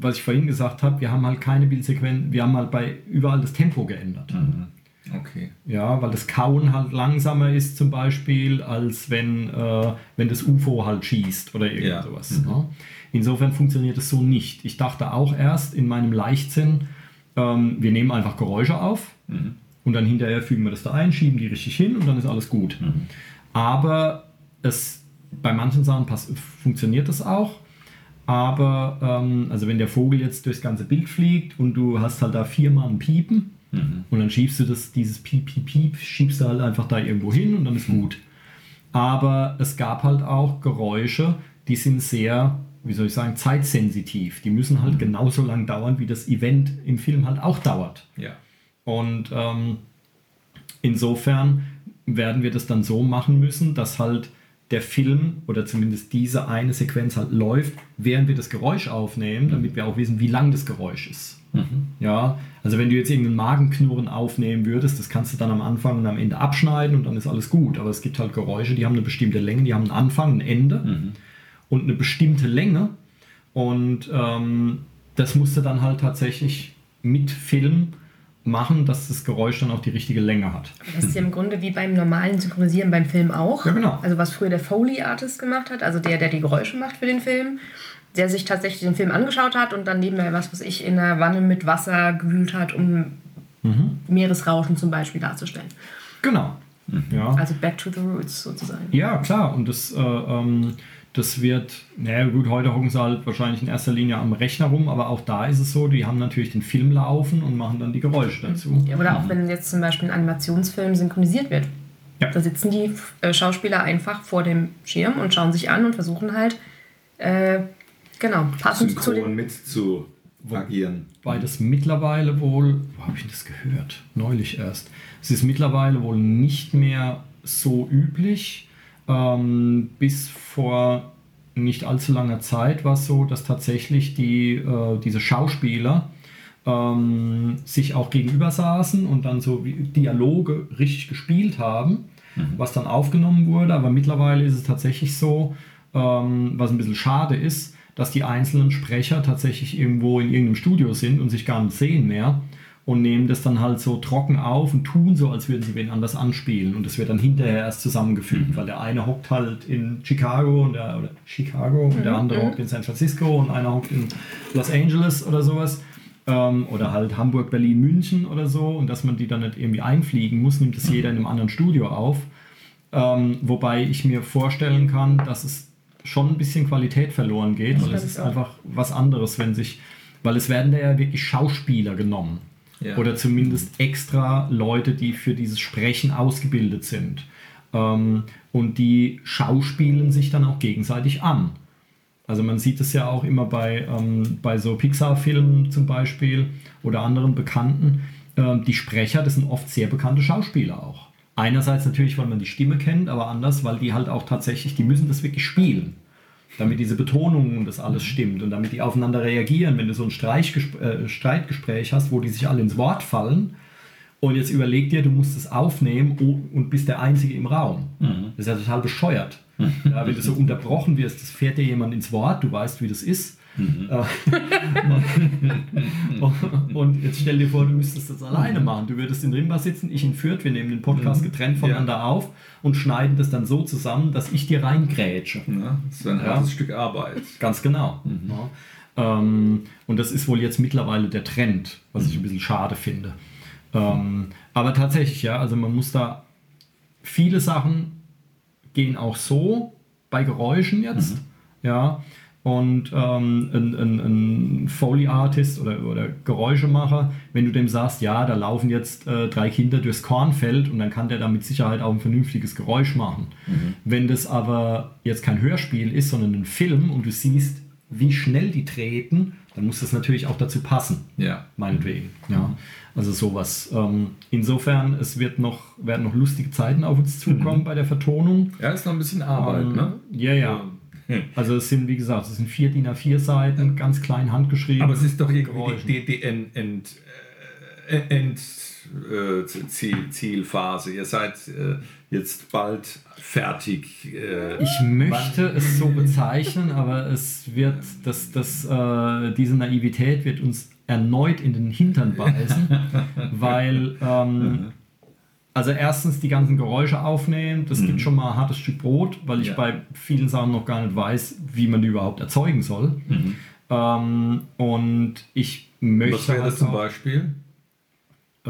was ich vorhin gesagt habe, wir haben halt keine Bildsequenz, wir haben halt bei überall das Tempo geändert. Mhm. Okay. Ja, weil das Kauen halt langsamer ist zum Beispiel, als wenn, äh, wenn das UFO halt schießt oder irgend Ja. sowas. Ne? Insofern funktioniert es so nicht. Ich dachte auch erst in meinem Leichtsinn, ähm, wir nehmen einfach Geräusche auf und dann hinterher fügen wir das da ein, schieben die richtig hin und dann ist alles gut. Aber es, bei manchen Sachen pass funktioniert das auch. Aber ähm, also wenn der Vogel jetzt durchs ganze Bild fliegt und du hast halt da viermal ein Piepen und dann schiebst du das, dieses Piep, Piep, Piep, schiebst du halt einfach da irgendwo hin und dann ist gut. Aber es gab halt auch Geräusche, die sind sehr, wie soll ich sagen, zeitsensitiv. Die müssen halt genauso lang dauern, wie das Event im Film halt auch dauert. Ja. Und ähm, insofern werden wir das dann so machen müssen, dass halt der Film oder zumindest diese eine Sequenz halt läuft, während wir das Geräusch aufnehmen, damit wir auch wissen, wie lang das Geräusch ist. Ja, also wenn du jetzt irgendein Magenknurren aufnehmen würdest, das kannst du dann am Anfang und am Ende abschneiden und dann ist alles gut. Aber es gibt halt Geräusche, die haben eine bestimmte Länge, die haben einen Anfang, ein Ende und eine bestimmte Länge. Und ähm, das musst du dann halt tatsächlich mit Film machen, dass das Geräusch dann auch die richtige Länge hat. Das ist ja im Grunde wie beim normalen Synchronisieren beim Film auch. Ja, genau. Also was früher der Foley Artist gemacht hat, also der, der die Geräusche macht für den Film, der sich tatsächlich den Film angeschaut hat und dann nebenbei, was weiß ich, in einer Wanne mit Wasser gewühlt hat, um Meeresrauschen zum Beispiel darzustellen. Genau. Ja. Also back to the roots sozusagen. Ja, klar. Und das, äh, ähm, das wird, naja gut, heute hocken sie halt wahrscheinlich in erster Linie am Rechner rum, aber auch da ist es so, die haben natürlich den Film laufen und machen dann die Geräusche dazu. Ja, oder auch wenn jetzt zum Beispiel ein Animationsfilm synchronisiert wird. Ja. Da sitzen die äh, Schauspieler einfach vor dem Schirm und schauen sich an und versuchen halt, äh, genau, passend zu Synchron den. mit zu agieren. Weil das mittlerweile wohl, wo habe ich denn das gehört? Neulich erst. Es ist mittlerweile wohl nicht mehr so üblich. Ähm, bis vor nicht allzu langer Zeit war es so, dass tatsächlich die, äh, diese Schauspieler ähm, sich auch gegenüber saßen und dann so Dialoge richtig gespielt haben, was dann aufgenommen wurde. Aber mittlerweile ist es tatsächlich so, ähm, was ein bisschen schade ist, dass die einzelnen Sprecher tatsächlich irgendwo in irgendeinem Studio sind und sich gar nicht sehen mehr und nehmen das dann halt so trocken auf und tun so, als würden sie wen anders anspielen. Und das wird dann hinterher erst zusammengefügt, weil der eine hockt halt in Chicago und der, oder Chicago und der andere hockt in San Francisco und einer hockt in Los Angeles oder sowas. Ähm, oder halt Hamburg, Berlin, München oder so. Und dass man die dann nicht irgendwie einfliegen muss, nimmt das jeder in einem anderen Studio auf. Ähm, wobei ich mir vorstellen kann, dass es schon ein bisschen Qualität verloren geht. Weil es ist auch. einfach was anderes, wenn sich, weil es werden da ja wirklich Schauspieler genommen. Ja. Oder zumindest extra Leute, die für dieses Sprechen ausgebildet sind. Ähm, und die schauspielen sich dann auch gegenseitig an. Also man sieht es ja auch immer bei, ähm, bei so Pixar-Filmen zum Beispiel oder anderen Bekannten. Ähm, die Sprecher, das sind oft sehr bekannte Schauspieler auch. Einerseits natürlich, weil man die Stimme kennt, aber anders, weil die halt auch tatsächlich, die müssen das wirklich spielen. Damit diese Betonungen und das alles stimmt und damit die aufeinander reagieren. Wenn du so ein äh, Streitgespräch hast, wo die sich alle ins Wort fallen und jetzt überleg dir, du musst es aufnehmen und bist der Einzige im Raum. Das ist ja total bescheuert. <laughs> Ja, wenn du so unterbrochen wirst, das fährt dir jemand ins Wort, du weißt, wie das ist. Äh, und jetzt stell dir vor, du müsstest das alleine machen. Du würdest in Rimba sitzen, ich in Fürth, wir nehmen den Podcast getrennt voneinander auf und schneiden das dann so zusammen, dass ich dir reingrätsche. Ja, das ist ein Ja. hartes Stück Arbeit. Ganz genau. Ja. Ähm, und das ist wohl jetzt mittlerweile der Trend, was ich ein bisschen schade finde. Ähm, aber tatsächlich, ja, also man muss da viele Sachen gehen auch so bei Geräuschen jetzt. Ja. Und ähm, ein, ein, ein Foley-Artist oder, oder Geräuschemacher, wenn du dem sagst, ja, da laufen jetzt äh, drei Kinder durchs Kornfeld und dann kann der da mit Sicherheit auch ein vernünftiges Geräusch machen. Wenn das aber jetzt kein Hörspiel ist, sondern ein Film und du siehst, wie schnell die treten, dann muss das natürlich auch dazu passen Ja. meinetwegen. Ja, also sowas. Ähm, insofern, es wird noch, werden noch lustige Zeiten auf uns zukommen bei der Vertonung. Ja, ist noch ein bisschen Arbeit, Ähm, ne? Ja, ja. Hm. Also es sind, wie gesagt, es sind vier DIN A4 Seiten, ganz klein handgeschrieben. Aber es ist doch irgendwie die, die, die Ent, Ent, äh, End, äh, Ziel, Zielphase. Ihr seid äh, jetzt bald fertig. Äh, Ich möchte es so bezeichnen, aber es wird, das, das, diese Naivität wird uns erneut in den Hintern beißen, <laughs> weil, ähm, also erstens die ganzen Geräusche aufnehmen, das gibt schon mal ein hartes Stück Brot, weil ich Ja. bei vielen Sachen noch gar nicht weiß, wie man die überhaupt erzeugen soll. Ähm, und ich möchte was wäre halt das zum auch- Beispiel?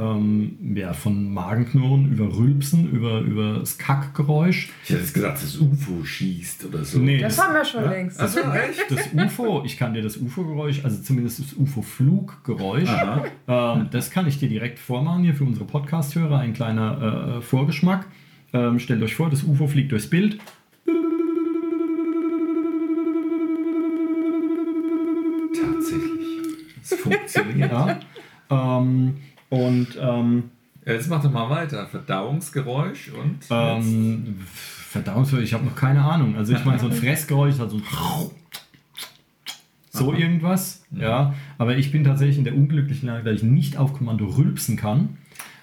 Ähm, ja, von Magenknurren über Rülpsen, über, über das Kackgeräusch. Ich hätte jetzt gesagt, das UFO schießt oder so. Nee, Das haben wir schon längst. Achso, echt? das UFO, ich kann dir das UFO-Geräusch, also zumindest das UFO-Fluggeräusch, ähm, das kann ich dir direkt vormachen hier für unsere Podcast-Hörer, ein kleiner äh, Vorgeschmack. Ähm, stellt euch vor, das UFO fliegt durchs Bild. Tatsächlich. Es funktioniert. Ja. ähm, und ähm, Jetzt mach doch mal weiter. Verdauungsgeräusch und. ähm, Verdauungsgeräusch, ich habe noch keine Ahnung. Also ich meine, so ein Fressgeräusch ist halt so ein so irgendwas, ja. Aber ich bin tatsächlich in der unglücklichen Lage, dass ich nicht auf Kommando rülpsen kann.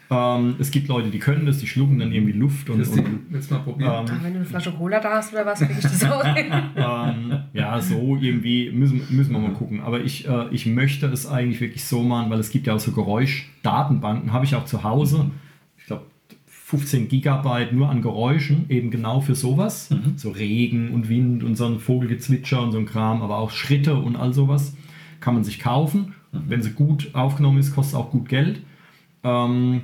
Ähm, es gibt Leute, die können das, die schlucken dann irgendwie Luft und, Christi, und willst mal probieren? Ach, wenn du eine Flasche Cola da hast oder was, krieg ich das auch <laughs> hin. ähm, ja, so irgendwie müssen, müssen wir mal gucken. Aber ich, äh, ich möchte es eigentlich wirklich so machen, weil es gibt ja auch so Geräuschdatenbanken, habe ich auch zu Hause. Ich glaube, 15 Gigabyte nur an Geräuschen, eben genau für sowas. So Regen und Wind und so ein Vogelgezwitscher und so ein Kram, aber auch Schritte und all sowas kann man sich kaufen. Wenn sie gut aufgenommen ist, kostet auch gut Geld. Ähm,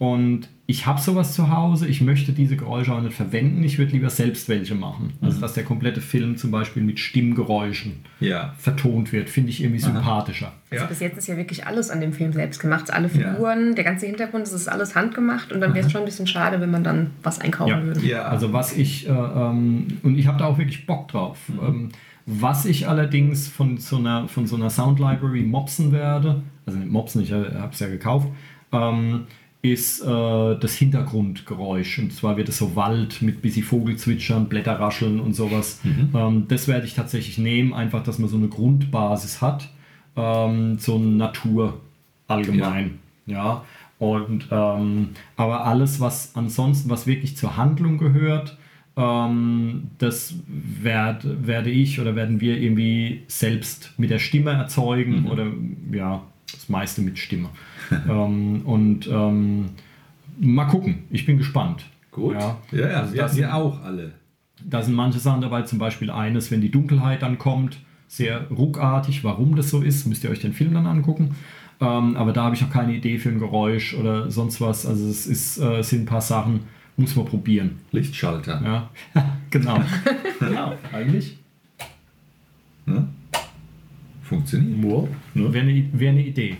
und ich habe sowas zu Hause, ich möchte diese Geräusche auch nicht verwenden, ich würde lieber selbst welche machen. Also, dass der komplette Film zum Beispiel mit Stimmgeräuschen ja. vertont wird, finde ich irgendwie sympathischer. Also Ja. bis jetzt ist ja wirklich alles an dem Film selbst gemacht. Alle Figuren, der ganze Hintergrund, das ist alles handgemacht und dann wäre es schon ein bisschen schade, wenn man dann was einkaufen Ja. würde. Ja. Also was ich, äh, ähm, und ich habe da auch wirklich Bock drauf. Ähm, was ich allerdings von so einer, von so einer Sound Library mopsen werde, also nicht mopsen, ich habe es ja gekauft, ähm, ist äh, das Hintergrundgeräusch. Und zwar wird es so Wald mit bisschen Vogelzwitschern, Blätterrascheln und sowas. Ähm, das werde ich tatsächlich nehmen, einfach, dass man so eine Grundbasis hat. Ähm, so eine Natur allgemein. Ja. Und ähm, aber alles, was ansonsten, was wirklich zur Handlung gehört, ähm, das werd, werde ich oder werden wir irgendwie selbst mit der Stimme erzeugen oder ja, das meiste mit Stimme. <laughs> ähm, und ähm, mal gucken, ich bin gespannt. Gut. Ja. Ja, ja, Also wir, das- wir auch alle. Da sind manche Sachen dabei, zum Beispiel eines, wenn die Dunkelheit dann kommt, sehr ruckartig. Warum das so ist, müsst ihr euch den Film dann angucken. Ähm, aber da habe ich noch keine Idee für ein Geräusch oder sonst was. Also es ist, äh, sind ein paar Sachen, muss man probieren. Lichtschalter. Ja, <laughs> genau. <laughs> genau, eigentlich. Ne? Funktioniert. Wäre eine, wär eine Idee.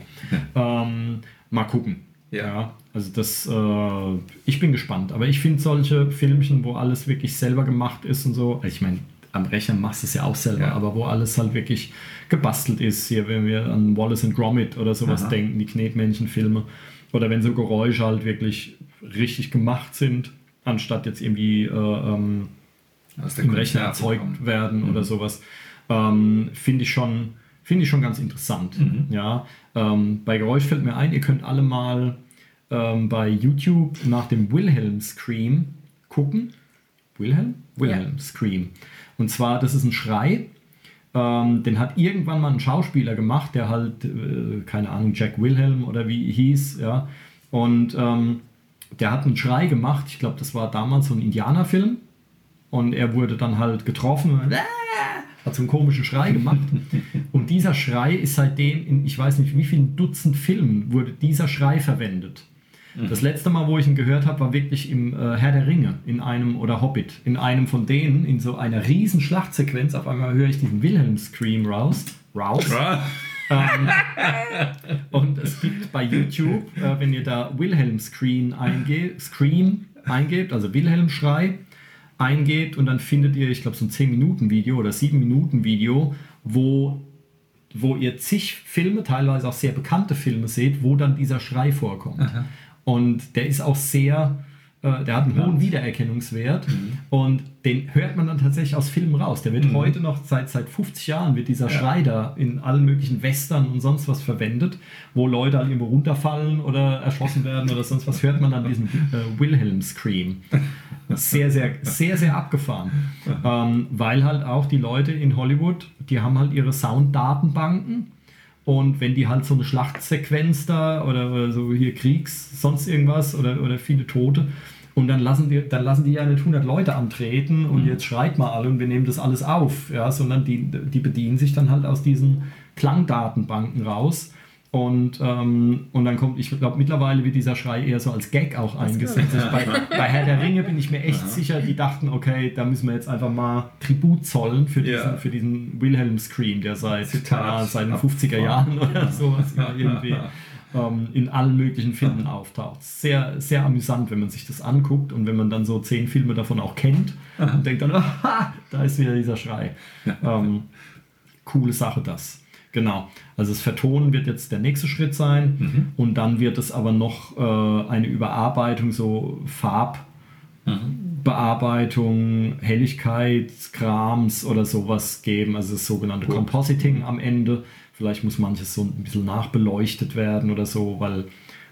ähm, mal gucken. Ja. also das, äh, ich bin gespannt. Aber ich finde solche Filmchen, wo alles wirklich selber gemacht ist und so, ich meine, am Rechner machst du es ja auch selber, Ja. aber wo alles halt wirklich gebastelt ist, hier, wenn wir an Wallace and Gromit oder sowas Aha. denken, die Knetmännchen-Filme, oder wenn so Geräusche halt wirklich richtig gemacht sind, anstatt jetzt irgendwie äh, ähm, Aus der im Rechner erzeugt werden oder sowas, ähm, finde ich schon finde ich schon ganz interessant. Ja, ähm, bei Geräusch fällt mir ein, ihr könnt alle mal ähm, bei YouTube nach dem Wilhelm Scream gucken. Wilhelm? Wilhelm Scream. Und zwar, das ist ein Schrei. Ähm, den hat irgendwann mal ein Schauspieler gemacht, der halt, äh, keine Ahnung, Jack Wilhelm oder wie hieß, ja. Und ähm, der hat einen Schrei gemacht. Ich glaube, das war damals so ein Indianerfilm. Und er wurde dann halt getroffen und hat so einen komischen Schrei gemacht. <laughs> Und dieser Schrei ist seitdem in, ich weiß nicht wie vielen Dutzend Filmen, wurde dieser Schrei verwendet. Das letzte Mal, wo ich ihn gehört habe, war wirklich im äh, Herr der Ringe, in einem, oder Hobbit, in einem von denen, in so einer riesen Schlachtsequenz. Auf einmal höre ich diesen Wilhelm-Scream raus. raus. Ähm, und es gibt bei YouTube, äh, wenn ihr da Wilhelm Scream eingebt, Scream eingebt, also Wilhelm Schrei eingebt und dann findet ihr, ich glaube, so ein 10-Minuten-Video oder 7-Minuten-Video, wo, wo ihr zig Filme, teilweise auch sehr bekannte Filme seht, wo dann dieser Schrei vorkommt. Und der ist auch sehr, äh, der hat einen hohen Wiedererkennungswert und den hört man dann tatsächlich aus Filmen raus. Der wird heute noch seit, seit 50 Jahren wird dieser Schrei da in allen möglichen Western und sonst was verwendet, wo Leute halt irgendwo runterfallen oder erschossen werden oder sonst was, hört man dann diesen äh, Wilhelm Scream. Sehr, sehr, sehr, sehr abgefahren. Ähm, weil halt auch die Leute in Hollywood, die haben halt ihre Sounddatenbanken und wenn die halt so eine Schlachtsequenz da oder, oder so hier Kriegs, sonst irgendwas oder, oder viele Tote und dann lassen, die, dann lassen die ja nicht 100 Leute antreten und jetzt schreit mal alle und wir nehmen das alles auf, ja, sondern die, die bedienen sich dann halt aus diesen Klangdatenbanken raus. Und, ähm, und dann kommt, ich glaube, mittlerweile wird dieser Schrei eher so als Gag auch eingesetzt. Also bei, bei Herr der Ringe bin ich mir echt sicher, die dachten, okay, da müssen wir jetzt einfach mal Tribut zollen für diesen, Ja. für diesen Wilhelm Scream, der seit, Zitat. ja, den 50er Jahren oder sowas immer irgendwie ähm, in allen möglichen Filmen auftaucht. Sehr, sehr amüsant, wenn man sich das anguckt und wenn man dann so zehn Filme davon auch kennt und denkt dann, <laughs> aha, da ist wieder dieser Schrei. Ähm, coole Sache das. Genau. Also das Vertonen wird jetzt der nächste Schritt sein und dann wird es aber noch äh, eine Überarbeitung, so Farbbearbeitung, Helligkeitskrams oder sowas geben. Also das sogenannte Cool. Compositing am Ende. Vielleicht muss manches so ein bisschen nachbeleuchtet werden oder so, weil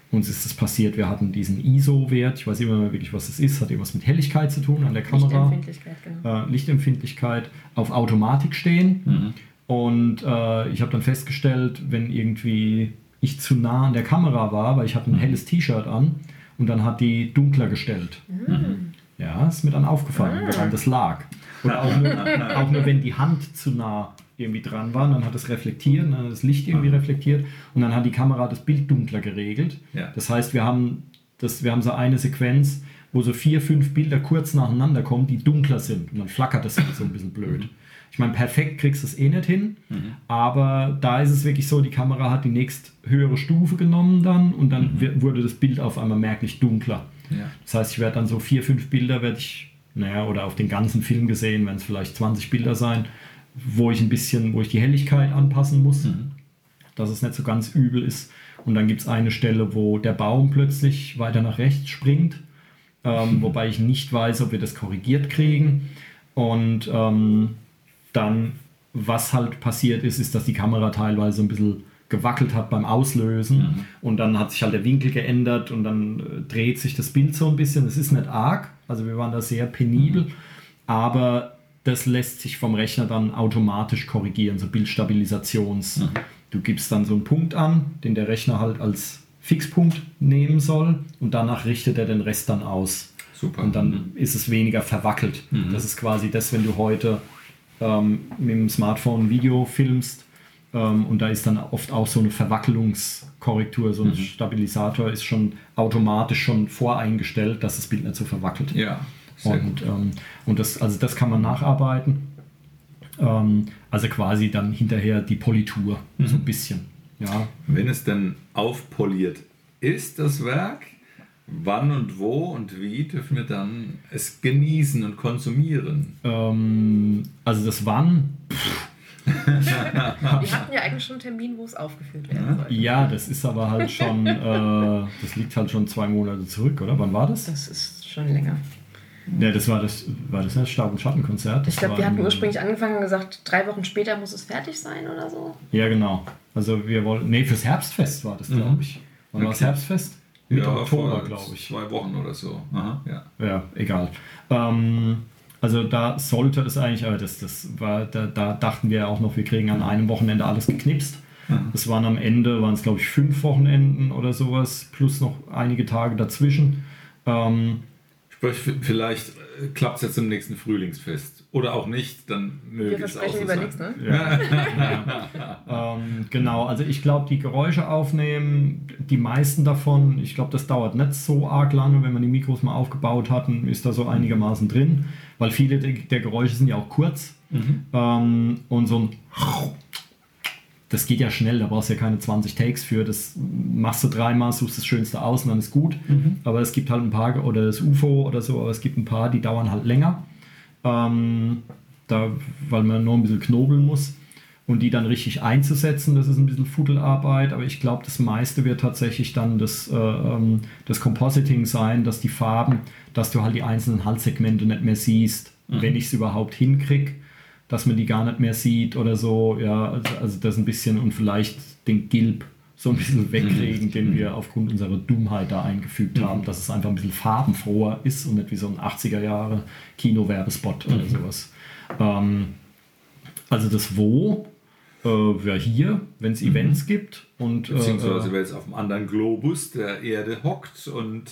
uns ist es passiert, wir hatten diesen ISO-Wert, ich weiß immer mehr wirklich, was das ist, hat irgendwas mit Helligkeit zu tun an der Kamera. Lichtempfindlichkeit, genau. äh, Lichtempfindlichkeit auf Automatik stehen. Und äh, ich habe dann festgestellt, wenn irgendwie ich zu nah an der Kamera war, weil ich hatte ein helles T-Shirt an und dann hat die dunkler gestellt. Ja, ist mir dann aufgefallen, woran das lag. Oder auch nur, <laughs> auch nur, wenn die Hand zu nah irgendwie dran war, dann hat es reflektiert, dann hat das Licht irgendwie reflektiert und dann hat die Kamera das Bild dunkler geregelt. Ja. Das heißt, wir haben, das, wir haben so eine Sequenz, wo so vier, fünf Bilder kurz nacheinander kommen, die dunkler sind. Und dann flackert das so ein bisschen blöd. Ich meine, perfekt kriegst du es eh nicht hin, aber da ist es wirklich so, die Kamera hat die nächst höhere Stufe genommen dann und dann wi- wurde das Bild auf einmal merklich dunkler. Ja. Das heißt, ich werde dann so vier, fünf Bilder werde ich, naja, oder auf den ganzen Film gesehen, wenn es vielleicht 20 Bilder sein, wo ich ein bisschen, wo ich die Helligkeit anpassen muss, dass es nicht so ganz übel ist. Und dann gibt es eine Stelle, wo der Baum plötzlich weiter nach rechts springt, ähm, <laughs> wobei ich nicht weiß, ob wir das korrigiert kriegen. Und ähm, dann, was halt passiert ist, ist, dass die Kamera teilweise ein bisschen gewackelt hat beim Auslösen und dann hat sich halt der Winkel geändert und dann äh, dreht sich das Bild so ein bisschen. Es ist nicht arg, also wir waren da sehr penibel, aber das lässt sich vom Rechner dann automatisch korrigieren, so Bildstabilisations. Du gibst dann so einen Punkt an, den der Rechner halt als Fixpunkt nehmen soll und danach richtet er den Rest dann aus. Super. Und dann ist es weniger verwackelt. Das ist quasi das, wenn du heute ähm, mit dem Smartphone Video filmst ähm, und da ist dann oft auch so eine Verwackelungskorrektur, so ein Stabilisator ist schon automatisch schon voreingestellt, dass das Bild nicht so verwackelt. Ja, sehr Und, ähm, und das, also das kann man nacharbeiten. Ähm, also quasi dann hinterher die Politur, so ein bisschen. Ja, Wenn es denn aufpoliert ist, das Werk, wann und wo und wie dürfen wir dann es genießen und konsumieren? ähm, also das Wann, <laughs> Wir hatten ja eigentlich schon einen Termin, wo es aufgeführt werden sollte. ja, das ist aber halt schon, äh, das liegt halt schon zwei Monate zurück, oder? Wann war das? Das ist schon länger. Ja, das war das, war das das Staub- und Schattenkonzert? Das Ich glaube, wir hatten ursprünglich angefangen und gesagt, drei Wochen später muss es fertig sein oder so. Ja, genau. Also wir wollten, nee, fürs Herbstfest war das, glaube ich. Wann war das Okay. Herbstfest? Mitte Ja, Oktober, glaube ich. Zwei Wochen oder so. Aha, ja. Ja, egal. Ähm, also da sollte es eigentlich, aber das, das war, da, da dachten wir auch noch, wir kriegen an einem Wochenende alles geknipst. Es waren am Ende, waren es glaube ich fünf Wochenenden oder sowas, plus noch einige Tage dazwischen. Ähm, Sprich, vielleicht klappt es jetzt im nächsten Frühlingsfest. Oder auch nicht, dann möge Wir es auch so über sein. nichts, ne? <laughs> ähm, genau, also ich glaube, die Geräusche aufnehmen, die meisten davon, ich glaube, das dauert nicht so arg lange, wenn man die Mikros mal aufgebaut hat, dann ist da so einigermaßen drin, weil viele der, Geräusche sind ja auch kurz. Ähm, und so ein das geht ja schnell, da brauchst du ja keine 20 Takes für. Das machst du dreimal, suchst das Schönste aus und dann ist gut. Aber es gibt halt ein paar, oder das UFO oder so, aber es gibt ein paar, die dauern halt länger. Ähm, da, weil man nur ein bisschen knobeln muss. und die dann richtig einzusetzen, das ist ein bisschen Fuddelarbeit, aber ich glaube, das meiste wird tatsächlich dann das, äh, ähm, das Compositing sein, dass die Farben, dass du halt die einzelnen Halssegmente nicht mehr siehst, mhm. wenn ich es überhaupt hinkriege, dass man die gar nicht mehr sieht oder so, ja, also, also das ein bisschen und vielleicht den Gilb so ein bisschen mhm. den wir aufgrund unserer Dummheit da eingefügt mhm. haben, dass es einfach ein bisschen farbenfroher ist und nicht wie so ein 80er Jahre Kino-Werbespot oder mhm. sowas. Ähm, also das Wo äh, ja, hier, wenn es Events mhm. gibt. Und, äh, Beziehungsweise, äh, wer jetzt auf einem anderen Globus der Erde hockt und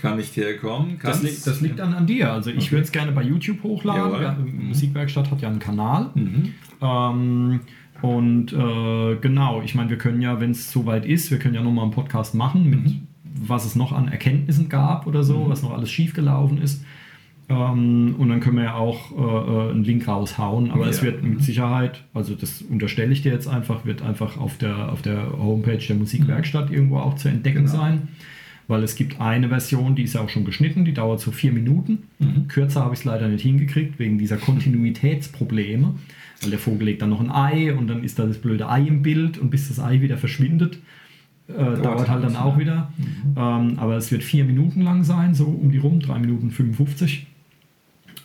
kann nicht herkommen. Das, li das, liegt dann an dir. Also ich okay. würde es gerne bei YouTube hochladen. Ja, mhm. Musikwerkstatt hat ja einen Kanal. Mhm. Ähm, und äh, genau, ich meine, wir können ja, wenn es soweit ist, wir können ja nochmal einen Podcast machen mit mhm. was es noch an Erkenntnissen gab oder so, mhm. was noch alles schiefgelaufen ist. Ähm, und dann können wir ja auch äh, äh, einen Link raushauen. Aber ja. es wird mit Sicherheit, also das unterstelle ich dir jetzt einfach, wird einfach auf der, auf der Homepage der Musikwerkstatt mhm. irgendwo auch zu entdecken genau. sein. Weil es gibt eine Version, die ist ja auch schon geschnitten, die dauert so vier Minuten. Mhm. Kürzer habe ich es leider nicht hingekriegt, wegen dieser Kontinuitätsprobleme. Weil der Vogel legt dann noch ein Ei und dann ist da das blöde Ei im Bild und bis das Ei wieder verschwindet, äh, dauert halt dann auch wieder. Mhm. Ähm, aber es wird vier Minuten lang sein, so um die rum, drei Minuten 55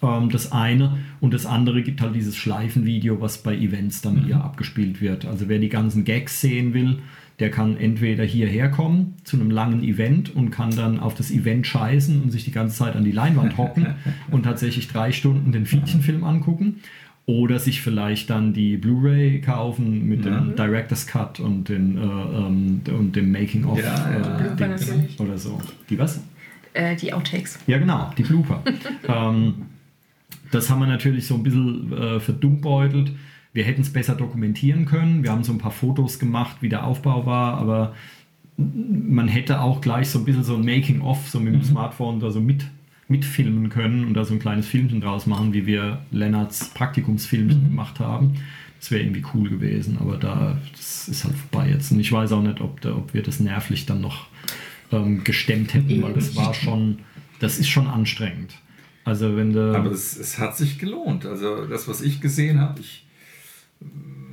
ähm, das eine. Und das andere gibt halt dieses Schleifenvideo, was bei Events dann mhm. hier abgespielt wird. Also wer die ganzen Gags sehen will, der kann entweder hierher kommen zu einem langen Event und kann dann auf das Event scheißen und sich die ganze Zeit an die Leinwand hocken <laughs> und tatsächlich drei Stunden den Fietchenfilm angucken. Oder sich vielleicht dann die Blu-ray kaufen mit ja. dem Director's Cut und, den, äh, ähm, und dem Making-of ja, ja. äh, oder so. Die was? Äh, die Outtakes. Ja, genau, die Blooper. <laughs> ähm, das haben wir natürlich so ein bisschen äh, verdummbeutelt. Wir hätten es besser dokumentieren können. Wir haben so ein paar Fotos gemacht, wie der Aufbau war, aber man hätte auch gleich so ein bisschen so ein Making-of, so mit dem mhm. Smartphone da so mit, mitfilmen können und da so ein kleines Filmchen draus machen, wie wir Lennarts Praktikumsfilmchen mhm. gemacht haben. Das wäre irgendwie cool gewesen, aber da das ist halt vorbei jetzt. Und ich weiß auch nicht, ob, da, ob wir das nervlich dann noch ähm, gestemmt hätten, weil das war schon, das ist schon anstrengend. Also wenn du Aber es, es hat sich gelohnt. Also das, was ich gesehen habe, ich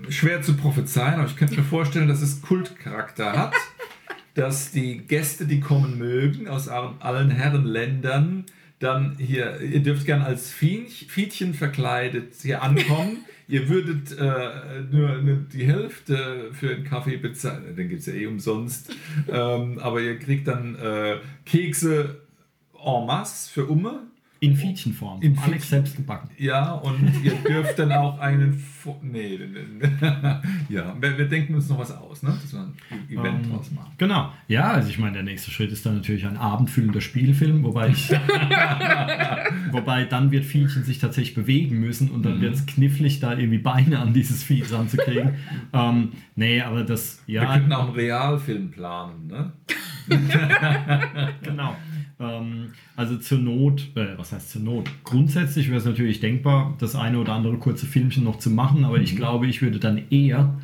schwer zu prophezeien, aber ich könnte mir vorstellen, dass es Kultcharakter hat, <laughs> dass die Gäste, die kommen mögen, aus allen Herrenländern, dann hier, ihr dürft gern als Fietchen verkleidet hier ankommen. <laughs> ihr würdet äh, nur die Hälfte für einen Kaffee bezahlen, den gibt es ja eh umsonst. Ähm, aber ihr kriegt dann äh, Kekse en masse für Umme in Fietchenform. In Alex selbst gebacken. Ja, und ihr <laughs> dürft dann auch einen. Fo nee, <laughs> ja, wir, wir, denken uns noch was aus, ne? dass wir ein Event ähm, draus machen. Genau. Ja, also ich meine, der nächste Schritt ist dann natürlich ein abendfüllender Spielfilm, wobei ich. <laughs> wobei dann wird Fietchen sich tatsächlich bewegen müssen und dann mhm. wird es knifflig, da irgendwie Beine an dieses Vieh ranzukriegen. ähm, nee, aber das. Ja, wir könnten auch einen Realfilm planen, ne? Zur Not, äh, was heißt zur Not? Grundsätzlich wäre es natürlich denkbar, das eine oder andere kurze Filmchen noch zu machen, aber mhm. ich glaube, ich würde dann eher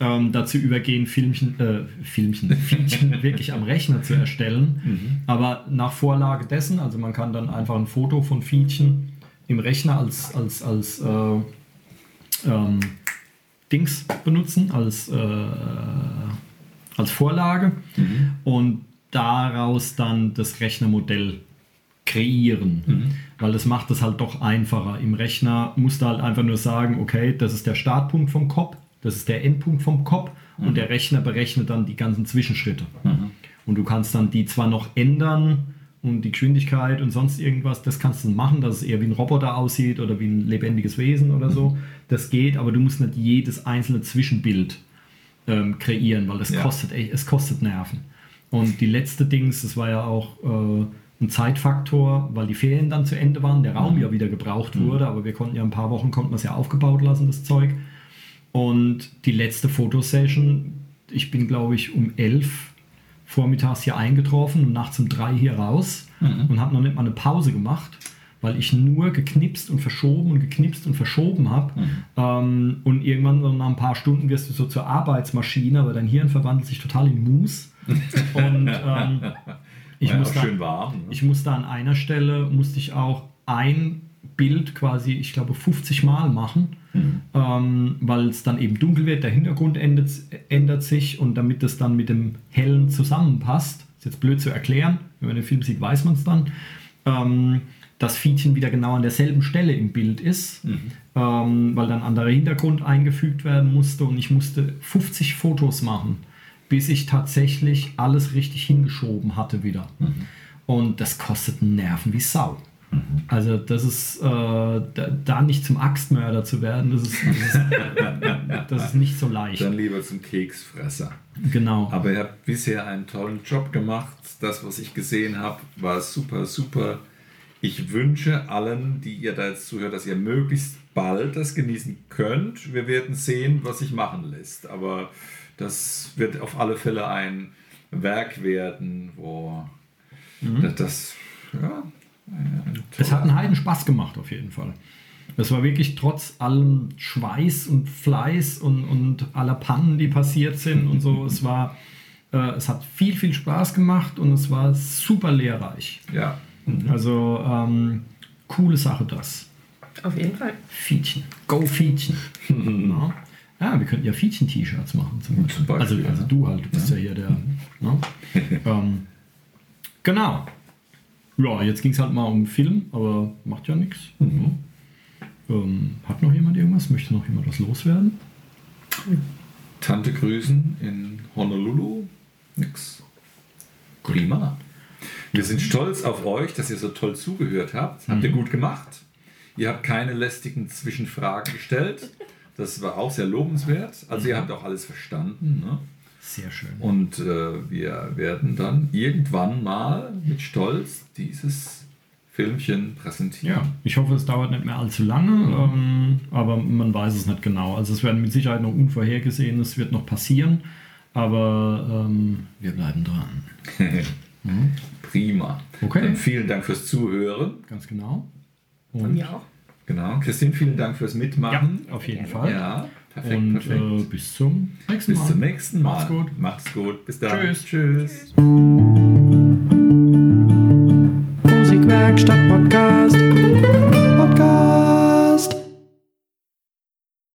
ähm, dazu übergehen, Filmchen, äh, Filmchen, <laughs> Filmchen wirklich am Rechner zu erstellen. Mhm. Aber nach Vorlage dessen, also man kann dann einfach ein Foto von Fietchen im Rechner als, als, als äh, ähm, Dings benutzen, als, äh, als Vorlage. Mhm. Und daraus dann das Rechnermodell kreieren. Mhm. Weil das macht es halt doch einfacher. Im Rechner musst du halt einfach nur sagen, okay, das ist der Startpunkt vom Kopf, das ist der Endpunkt vom Kopf mhm. und der Rechner berechnet dann die ganzen Zwischenschritte. Mhm. Und du kannst dann die zwar noch ändern und die Geschwindigkeit und sonst irgendwas, das kannst du machen, dass es eher wie ein Roboter aussieht oder wie ein lebendiges Wesen oder so. Mhm. Das geht, aber du musst nicht jedes einzelne Zwischenbild ähm, kreieren, weil das ja. kostet, es kostet Nerven. Und die letzte Dings, das war ja auch äh, ein Zeitfaktor, weil die Ferien dann zu Ende waren, der Raum mhm. ja wieder gebraucht mhm. wurde, aber wir konnten ja ein paar Wochen, konnten wir es ja aufgebaut lassen, das Zeug. Und die letzte Fotosession, ich bin glaube ich um elf vormittags hier eingetroffen und nachts um drei hier raus mhm. und habe noch nicht mal eine Pause gemacht, weil ich nur geknipst und verschoben und geknipst und verschoben habe. Mhm. Ähm, und irgendwann so nach ein paar Stunden wirst du so zur Arbeitsmaschine, aber dein Hirn verwandelt sich total in Mus. <laughs> Und ähm, ich, musste, warm, ne? ich musste an einer Stelle, musste ich auch ein Bild quasi, ich glaube, 50 Mal machen, ähm, weil es dann eben dunkel wird, der Hintergrund ändert, ändert sich und damit das dann mit dem Hellen zusammenpasst, ist jetzt blöd zu erklären, wenn man den Film sieht, weiß man es dann, ähm, das Fietchen wieder genau an derselben Stelle im Bild ist, ähm, weil dann anderer Hintergrund eingefügt werden musste und ich musste 50 Fotos machen, bis ich tatsächlich alles richtig hingeschoben hatte wieder. Und das kostet Nerven wie Sau. Also das ist, äh, da, da nicht zum Axtmörder zu werden, das ist, das ist, <laughs> das ist nicht so leicht. Dann lieber zum Keksfresser. Genau. Aber ihr habt bisher einen tollen Job gemacht. Das, was ich gesehen habe, war super, super. Ich wünsche allen, die ihr da jetzt zuhört, dass ihr möglichst bald das genießen könnt. Wir werden sehen, was sich machen lässt. Aber das wird auf alle Fälle ein Werk werden, wo das, das ja, Es hat einen Heiden Spaß gemacht, auf jeden Fall. Es war wirklich trotz allem Schweiß und Fleiß und, und aller Pannen, die passiert sind und so, <laughs> es war, äh, es hat viel, viel Spaß gemacht und es war super lehrreich. ja. Also, ähm, coole Sache das. Auf jeden Fall. Fietchen. Go Fietchen. <laughs> ja. Ja, wir könnten ja Fietchen-T-Shirts machen. Zum Zum also, Beispiel, also ja. du halt, du bist ja, hier der. Ne? <laughs> ähm, genau. Ja, jetzt ging es halt mal um Film, aber macht ja nichts. Ähm, hat noch jemand irgendwas? Möchte noch jemand was loswerden? Tante grüßen in Honolulu. Nix. Prima. Wir sind stolz auf euch, dass ihr so toll zugehört habt. Habt ihr gut gemacht. Ihr habt keine lästigen Zwischenfragen gestellt. Das war auch sehr lobenswert. Also ihr habt auch alles verstanden. Ne? Sehr schön. Und äh, wir werden dann irgendwann mal mit Stolz dieses Filmchen präsentieren. Ja, ich hoffe, es dauert nicht mehr allzu lange, ähm, aber man weiß es nicht genau. Also es werden mit Sicherheit noch Unvorhergesehenes wird noch passieren, aber ähm, wir bleiben dran. <laughs> Prima. Okay. Dann vielen Dank fürs Zuhören. Ganz genau. Von Und, mir auch. Genau. Christine, vielen Dank fürs ja, Mitmachen. auf jeden. Fall. Ja, perfekt, Und perfekt. äh, bis zum nächsten Mal. Bis zum nächsten Mal. Macht's gut. Macht's gut. Bis dann. Tschüss. Tschüss. Musikwerkstatt Podcast.